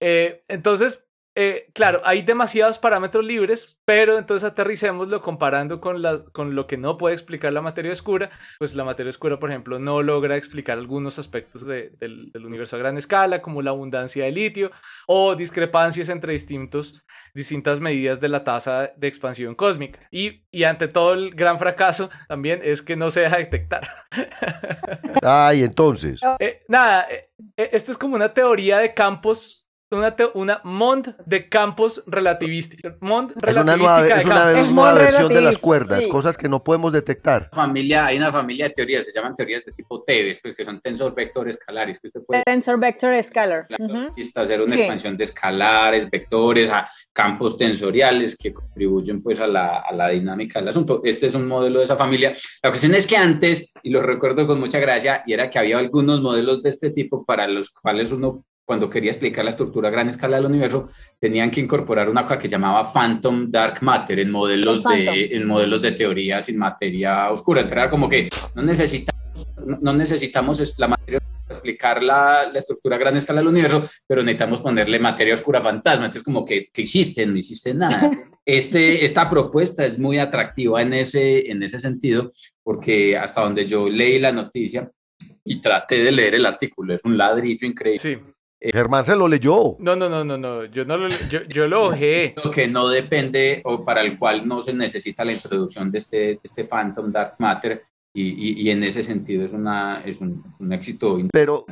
Eh, entonces, eh, claro, hay demasiados parámetros libres, pero entonces aterricémoslo comparando con, con lo que no puede explicar la materia oscura. Pues la materia oscura, por ejemplo, no logra explicar algunos aspectos del, universo a gran escala, como la abundancia de litio o discrepancias entre distintos, distintas medidas de la tasa de expansión cósmica. Y, y ante todo, el gran fracaso también es que no se deja detectar. (laughs) Ay, entonces. Eh, nada, eh, esto es como una teoría de campos una, una MOND de campos relativísticos. MOND es una nueva, es una, versión de las cuerdas, cosas que no podemos detectar. Familia, hay una familia de teorías, se llaman teorías de tipo T, pues, que son tensor vector escalares. Que usted puede, tensor vector escalar. Hacer una expansión de escalares, vectores, a campos tensoriales que contribuyen pues, a, la, a la dinámica del asunto. Este es un modelo de esa familia. La cuestión es que antes, y lo recuerdo con mucha gracia, y era que había algunos modelos de este tipo para los cuales uno cuando quería explicar la estructura a gran escala del universo, tenían que incorporar una cosa que llamaba Phantom Dark Matter en modelos, de, en modelos de teoría sin materia oscura. Entonces era como que no necesitamos, no necesitamos la materia para explicar la, la, estructura a gran escala del universo, pero necesitamos ponerle materia oscura fantasma. Entonces como que, que existe, no existe nada. (laughs) Este, esta propuesta es muy atractiva en ese, en ese sentido, porque hasta donde yo leí la noticia, y traté de leer el artículo, es un ladrillo increíble. Sí Eh, Germán se lo leyó. No, no, no, no, no. Yo no lo yo, yo lo ojé. (laughs) Que no depende o para el cual no se necesita la introducción de este, este Phantom Dark Matter. Y, y, en ese sentido es, una, es, un, es un éxito. Pero,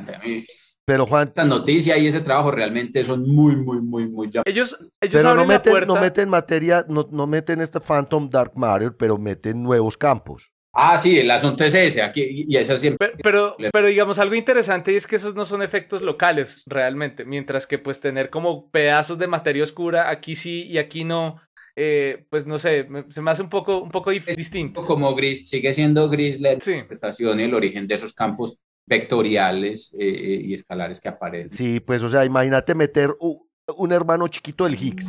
pero Juan. Esta noticia y ese trabajo realmente son muy, muy, muy, muy Ellos, ellos pero no meten, no meten materia, no, no meten este Phantom Dark Matter, pero meten nuevos campos. Ah, sí, el asunto es ese, aquí, y eso siempre... Pero, pero, digamos, algo interesante es que esos no son efectos locales realmente, mientras que pues tener como pedazos de materia oscura aquí sí y aquí no, eh, pues no sé, se me hace un poco, un poco distinto. Como gris, sigue siendo gris la interpretación y el origen de esos campos vectoriales eh, eh, y escalares que aparecen. Sí, pues o sea, imagínate meter un hermano chiquito del Higgs.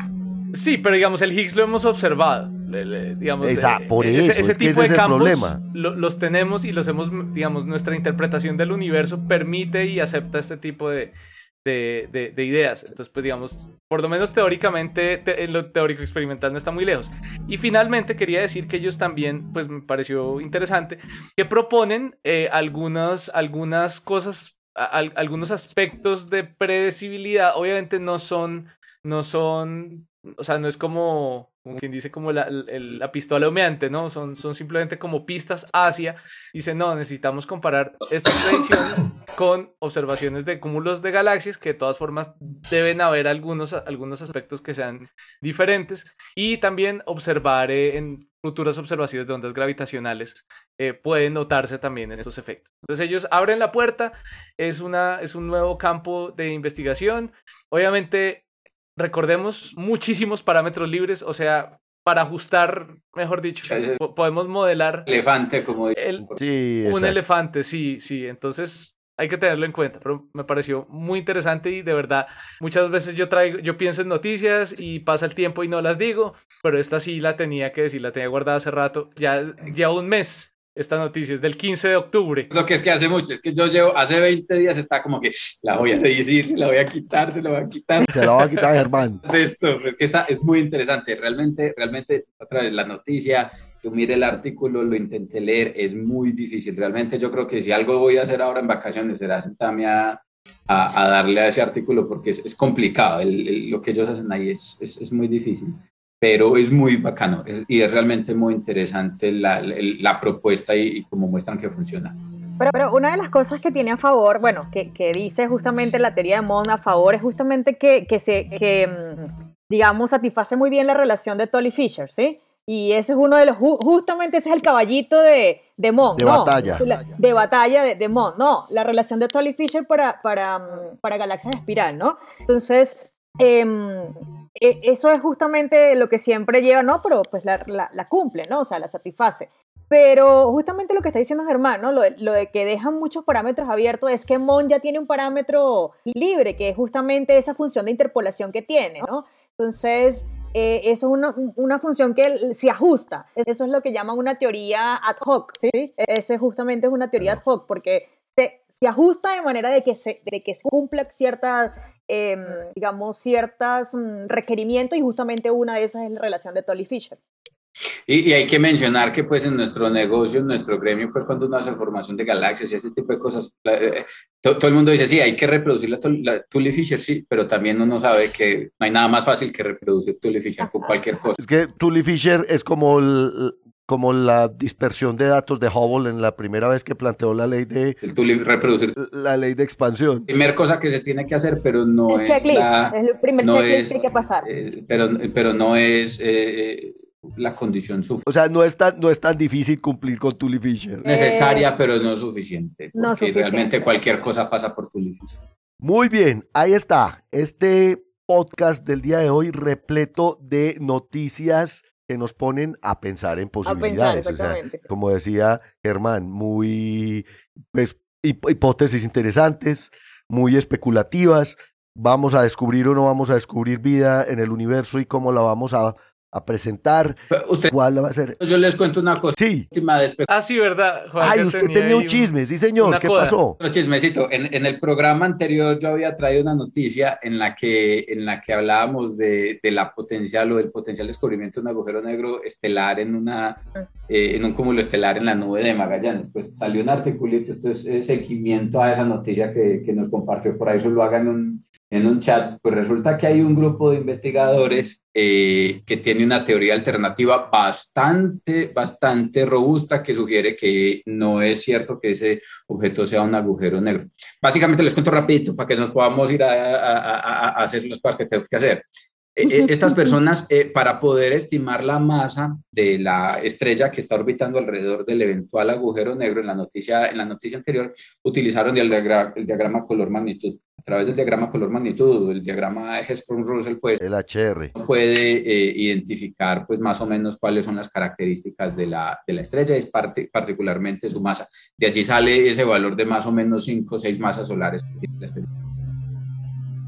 Sí, pero digamos, el Higgs lo hemos observado. digamos, Esa, eh, por eso, ese, tipo de campos problema. los tenemos y los hemos, digamos, nuestra interpretación del universo permite y acepta este tipo de, de, ideas. Entonces, pues digamos, por lo menos teóricamente, en lo teórico experimental no está muy lejos. Y finalmente quería decir que ellos también, pues me pareció interesante, que proponen eh, algunas, algunas cosas, algunos aspectos de predecibilidad. Obviamente no son, no son o sea, no es como, como quien dice, como la, la, pistola humeante, ¿no? Son, son simplemente como pistas hacia, dice, no, necesitamos comparar estas predicciones con observaciones de cúmulos de galaxias, que de todas formas deben haber algunos, algunos aspectos que sean diferentes, y también observar eh, en futuras observaciones de ondas gravitacionales eh, pueden notarse también estos efectos. Entonces ellos abren la puerta, es, una, es un nuevo campo de investigación, obviamente recordemos, muchísimos parámetros libres, o sea, para ajustar, mejor dicho, podemos modelar... Elefante, como el, Un elefante, sí, sí, entonces hay que tenerlo en cuenta, pero me pareció muy interesante y de verdad, muchas veces yo traigo, yo pienso en noticias y pasa el tiempo y no las digo, pero esta sí la tenía que decir, la tenía guardada hace rato, ya, ya un mes esta noticia es del 15 de octubre. Lo que es que hace mucho, es que yo llevo, hace 20 días está como que la voy a decir, se la voy a quitar, se la voy a quitar. Se la voy a quitar, Germán. (laughs) Esto, es que está, es muy interesante, realmente, realmente, otra vez, la noticia, yo mire el artículo, lo intenté leer, es muy difícil, realmente yo creo que si algo voy a hacer ahora en vacaciones será sentarme a, a, darle a ese artículo porque es, es complicado, lo que ellos hacen ahí es, es, es muy difícil pero es muy bacano y es realmente muy interesante la, la propuesta y, cómo muestran que funciona. Pero, pero, una de las cosas que tiene a favor, bueno, que, que dice justamente la teoría de Mon a favor es justamente que, que se, que, mm, digamos, satisface muy bien la relación de Tolly Fisher, ¿sí? Y ese es uno de los, justamente ese es el caballito de, de Mon, de Batalla. de batalla de, de Mon, no, la relación de Tolly Fisher para, para, mm, para galaxias espiral, ¿no? Entonces, eh, eso es justamente lo que siempre lleva, ¿no? Pero pues la, la, cumple, ¿no? O sea, la satisface. Pero justamente lo que está diciendo Germán, ¿no? Lo lo de, que dejan muchos parámetros abiertos es que Mon ya tiene un parámetro libre, que es justamente esa función de interpolación que tiene, ¿no? Entonces, eh, eso es una, una, función que se ajusta. Eso es lo que llaman una teoría ad hoc, ¿sí? Ese justamente es una teoría ad hoc, porque se, se ajusta de manera de que se, de que se cumpla cierta Em, digamos, ciertos mm, requerimientos y justamente una de esas es la relación de Tolly Fisher. Y, hay que mencionar que pues en nuestro negocio, en nuestro gremio, pues cuando uno hace formación de galaxias y este tipo de cosas, eh, todo, el mundo dice, sí, hay que reproducir la, Tully Fisher, sí, pero también uno sabe que no hay nada más fácil que reproducir Tully Fisher con cualquier (laughs) cosa. Es que Tully Fisher es como el, como la dispersión de datos de Hubble en la primera vez que planteó la ley de el reproducir la ley de expansión. Primera cosa que se tiene que hacer, pero no es la, es el primer no checklist que hay que pasar. Eh, pero, pero no es eh, la condición suficiente. O sea, no es tan, no es tan difícil cumplir con Tully Fisher. Necesaria, pero no suficiente. No suficiente. realmente cualquier cosa pasa por Tully Fisher. Muy bien, ahí está. Este podcast del día de hoy repleto de noticias que nos ponen a pensar en posibilidades. como decía Germán, muy pues, hipótesis interesantes, muy especulativas. Vamos a descubrir o no vamos a descubrir vida en el universo y cómo la vamos a a presentar. Usted, ¿Cuál va a ser? Yo les cuento una cosa. Sí. Ah, sí, ¿verdad? Ay, usted tenía un chisme, sí, señor. ¿Qué pasó? Un chismecito. En, en, el programa anterior yo había traído una noticia en la que, en la que hablábamos de, de la potencial o del potencial descubrimiento de un agujero negro estelar en, una, eh, en un cúmulo estelar en la nube de Magallanes. Pues salió un articulito, esto es, seguimiento a esa noticia que, que, nos compartió por ahí, eso lo hagan un, en un chat, pues resulta que hay un grupo de investigadores eh, que tiene una teoría alternativa bastante, bastante robusta que sugiere que no es cierto que ese objeto sea un agujero negro. Básicamente les cuento rapidito para que nos podamos ir a, a, a, a hacer las cosas que tenemos que hacer. Eh, eh, estas personas, eh, para poder estimar la masa de la estrella que está orbitando alrededor del eventual agujero negro, en la noticia, en la noticia anterior, utilizaron el, diagrama, color-magnitud. A través del diagrama color-magnitud, el diagrama Hesperón-Russell, pues, el HR. puede identificar, pues, más o menos cuáles son las características de la, de la estrella, y particularmente su masa. De allí sale ese valor de más o menos 5 o 6 masas solares que tiene la estrella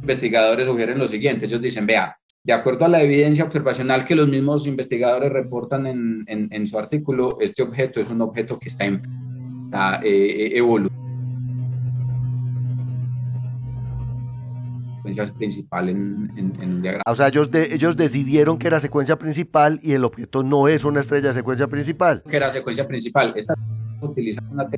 investigadores sugieren lo siguiente, ellos dicen, vea, de acuerdo a la evidencia observacional que los mismos investigadores reportan en, en, su artículo, este objeto es un objeto que está, en, está eh, eh evolucionando. secuencia principal en, en, un diagrama. O sea, ellos, de, ellos decidieron que era secuencia principal y el objeto no es una estrella de secuencia principal. Que era secuencia principal. Esta utiliza una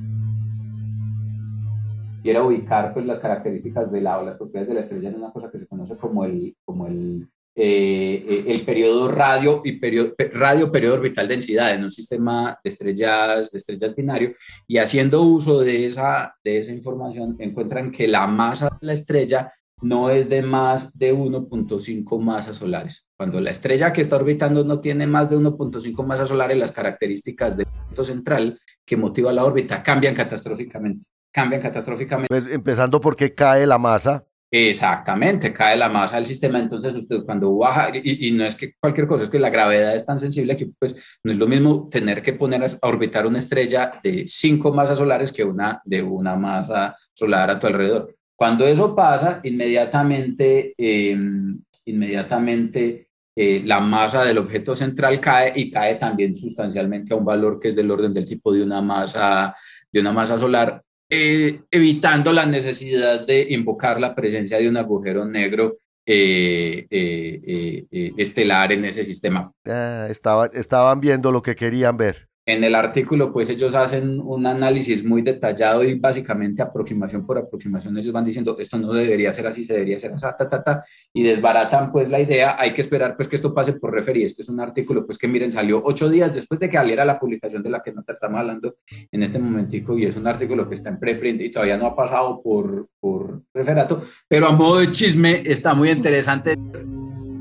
y era ubicar pues, las características de la, o las propiedades de la estrella en una cosa que se conoce como el, como el eh, eh, el periodo radio y periodo, radio periodo orbital densidad en un sistema de estrellas, de estrellas binario y haciendo uso de esa, de esa información encuentran que la masa de la estrella no es de más de 1.5 masas solares. Cuando la estrella que está orbitando no tiene más de 1.5 masas solares, las características del punto central que motiva la órbita cambian catastróficamente. Cambian catastróficamente. Pues empezando porque cae la masa Exactamente, cae la masa del sistema, entonces usted cuando baja, y, no es que cualquier cosa, es que la gravedad es tan sensible que pues no es lo mismo tener que poner a orbitar una estrella de cinco masas solares que una de una masa solar a tu alrededor. Cuando eso pasa, inmediatamente, em, inmediatamente eh, la masa del objeto central cae y cae también sustancialmente a un valor que es del orden del tipo de una masa, de una masa solar eh, evitando la necesidad de invocar la presencia de un agujero negro eh, eh, estelar en ese sistema. Ah, estaban viendo lo que querían ver. En el artículo, pues ellos hacen un análisis muy detallado y básicamente aproximación por aproximación, ellos van diciendo, esto no debería ser así, se debería ser así, ta, ta, ta, y desbaratan pues la idea, hay que esperar pues que esto pase por referir, este es un artículo pues que miren, salió ocho días después de que saliera la publicación de la que nota estamos hablando en este momentico, y es un artículo que está en preprint y todavía no ha pasado por, por referato, pero a modo de chisme está muy interesante.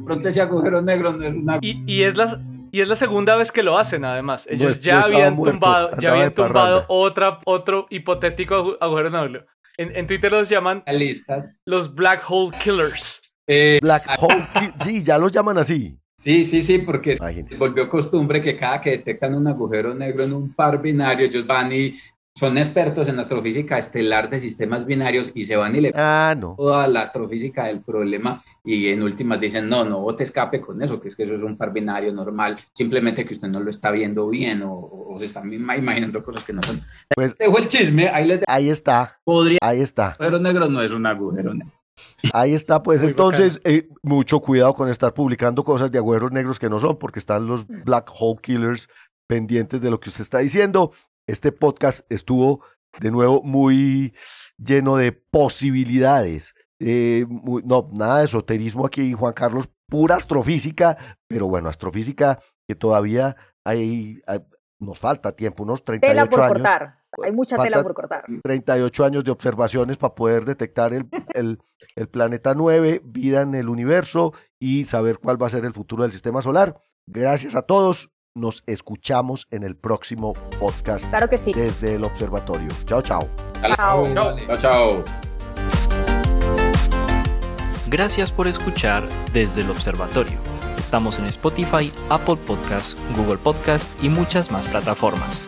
Pronto ese agujero negro no es una... Y, y es las y es la segunda vez que lo hacen, además. Ellos ya habían tumbado, ya habían tumbado otra, otro hipotético agujero negro. En, en, Twitter los llaman listas. los Black Hole Killers. Eh, Black Hole Sí, ya los llaman así. Sí, sí, sí, porque se volvió costumbre que cada que detectan un agujero negro en un par binario, ellos van y son expertos en astrofísica estelar de sistemas binarios y se van y le ah, no. toda la astrofísica del problema y en últimas dicen, no, no te escape con eso, que es que eso es un par binario normal, simplemente que usted no lo está viendo bien o, se están imaginando cosas que no son. Pues, dejo el chisme, ahí les Ahí está. Podría. Ahí está. Agujero negro no es un agujero negro. (laughs) Ahí está, pues entonces, eh, mucho cuidado con estar publicando cosas de agujeros negros que no son, porque están los Black Hole Killers pendientes de lo que usted está diciendo. Este podcast estuvo de nuevo muy lleno de posibilidades. Eh, no, nada de esoterismo aquí, Juan Carlos, pura astrofísica, pero bueno, astrofísica que todavía hay, nos falta tiempo, unos 38 tela por años. Cortar. Hay mucha tela por cortar. 38 años de observaciones para poder detectar el, el, el planeta 9, vida en el universo y saber cuál va a ser el futuro del sistema solar. Gracias a todos. Nos escuchamos en el próximo podcast. Claro que sí. Desde el observatorio. Chao, chao. Chao. Chao, chao. Gracias por escuchar desde el observatorio. Estamos en Spotify, Apple Podcasts, Google Podcasts y muchas más plataformas.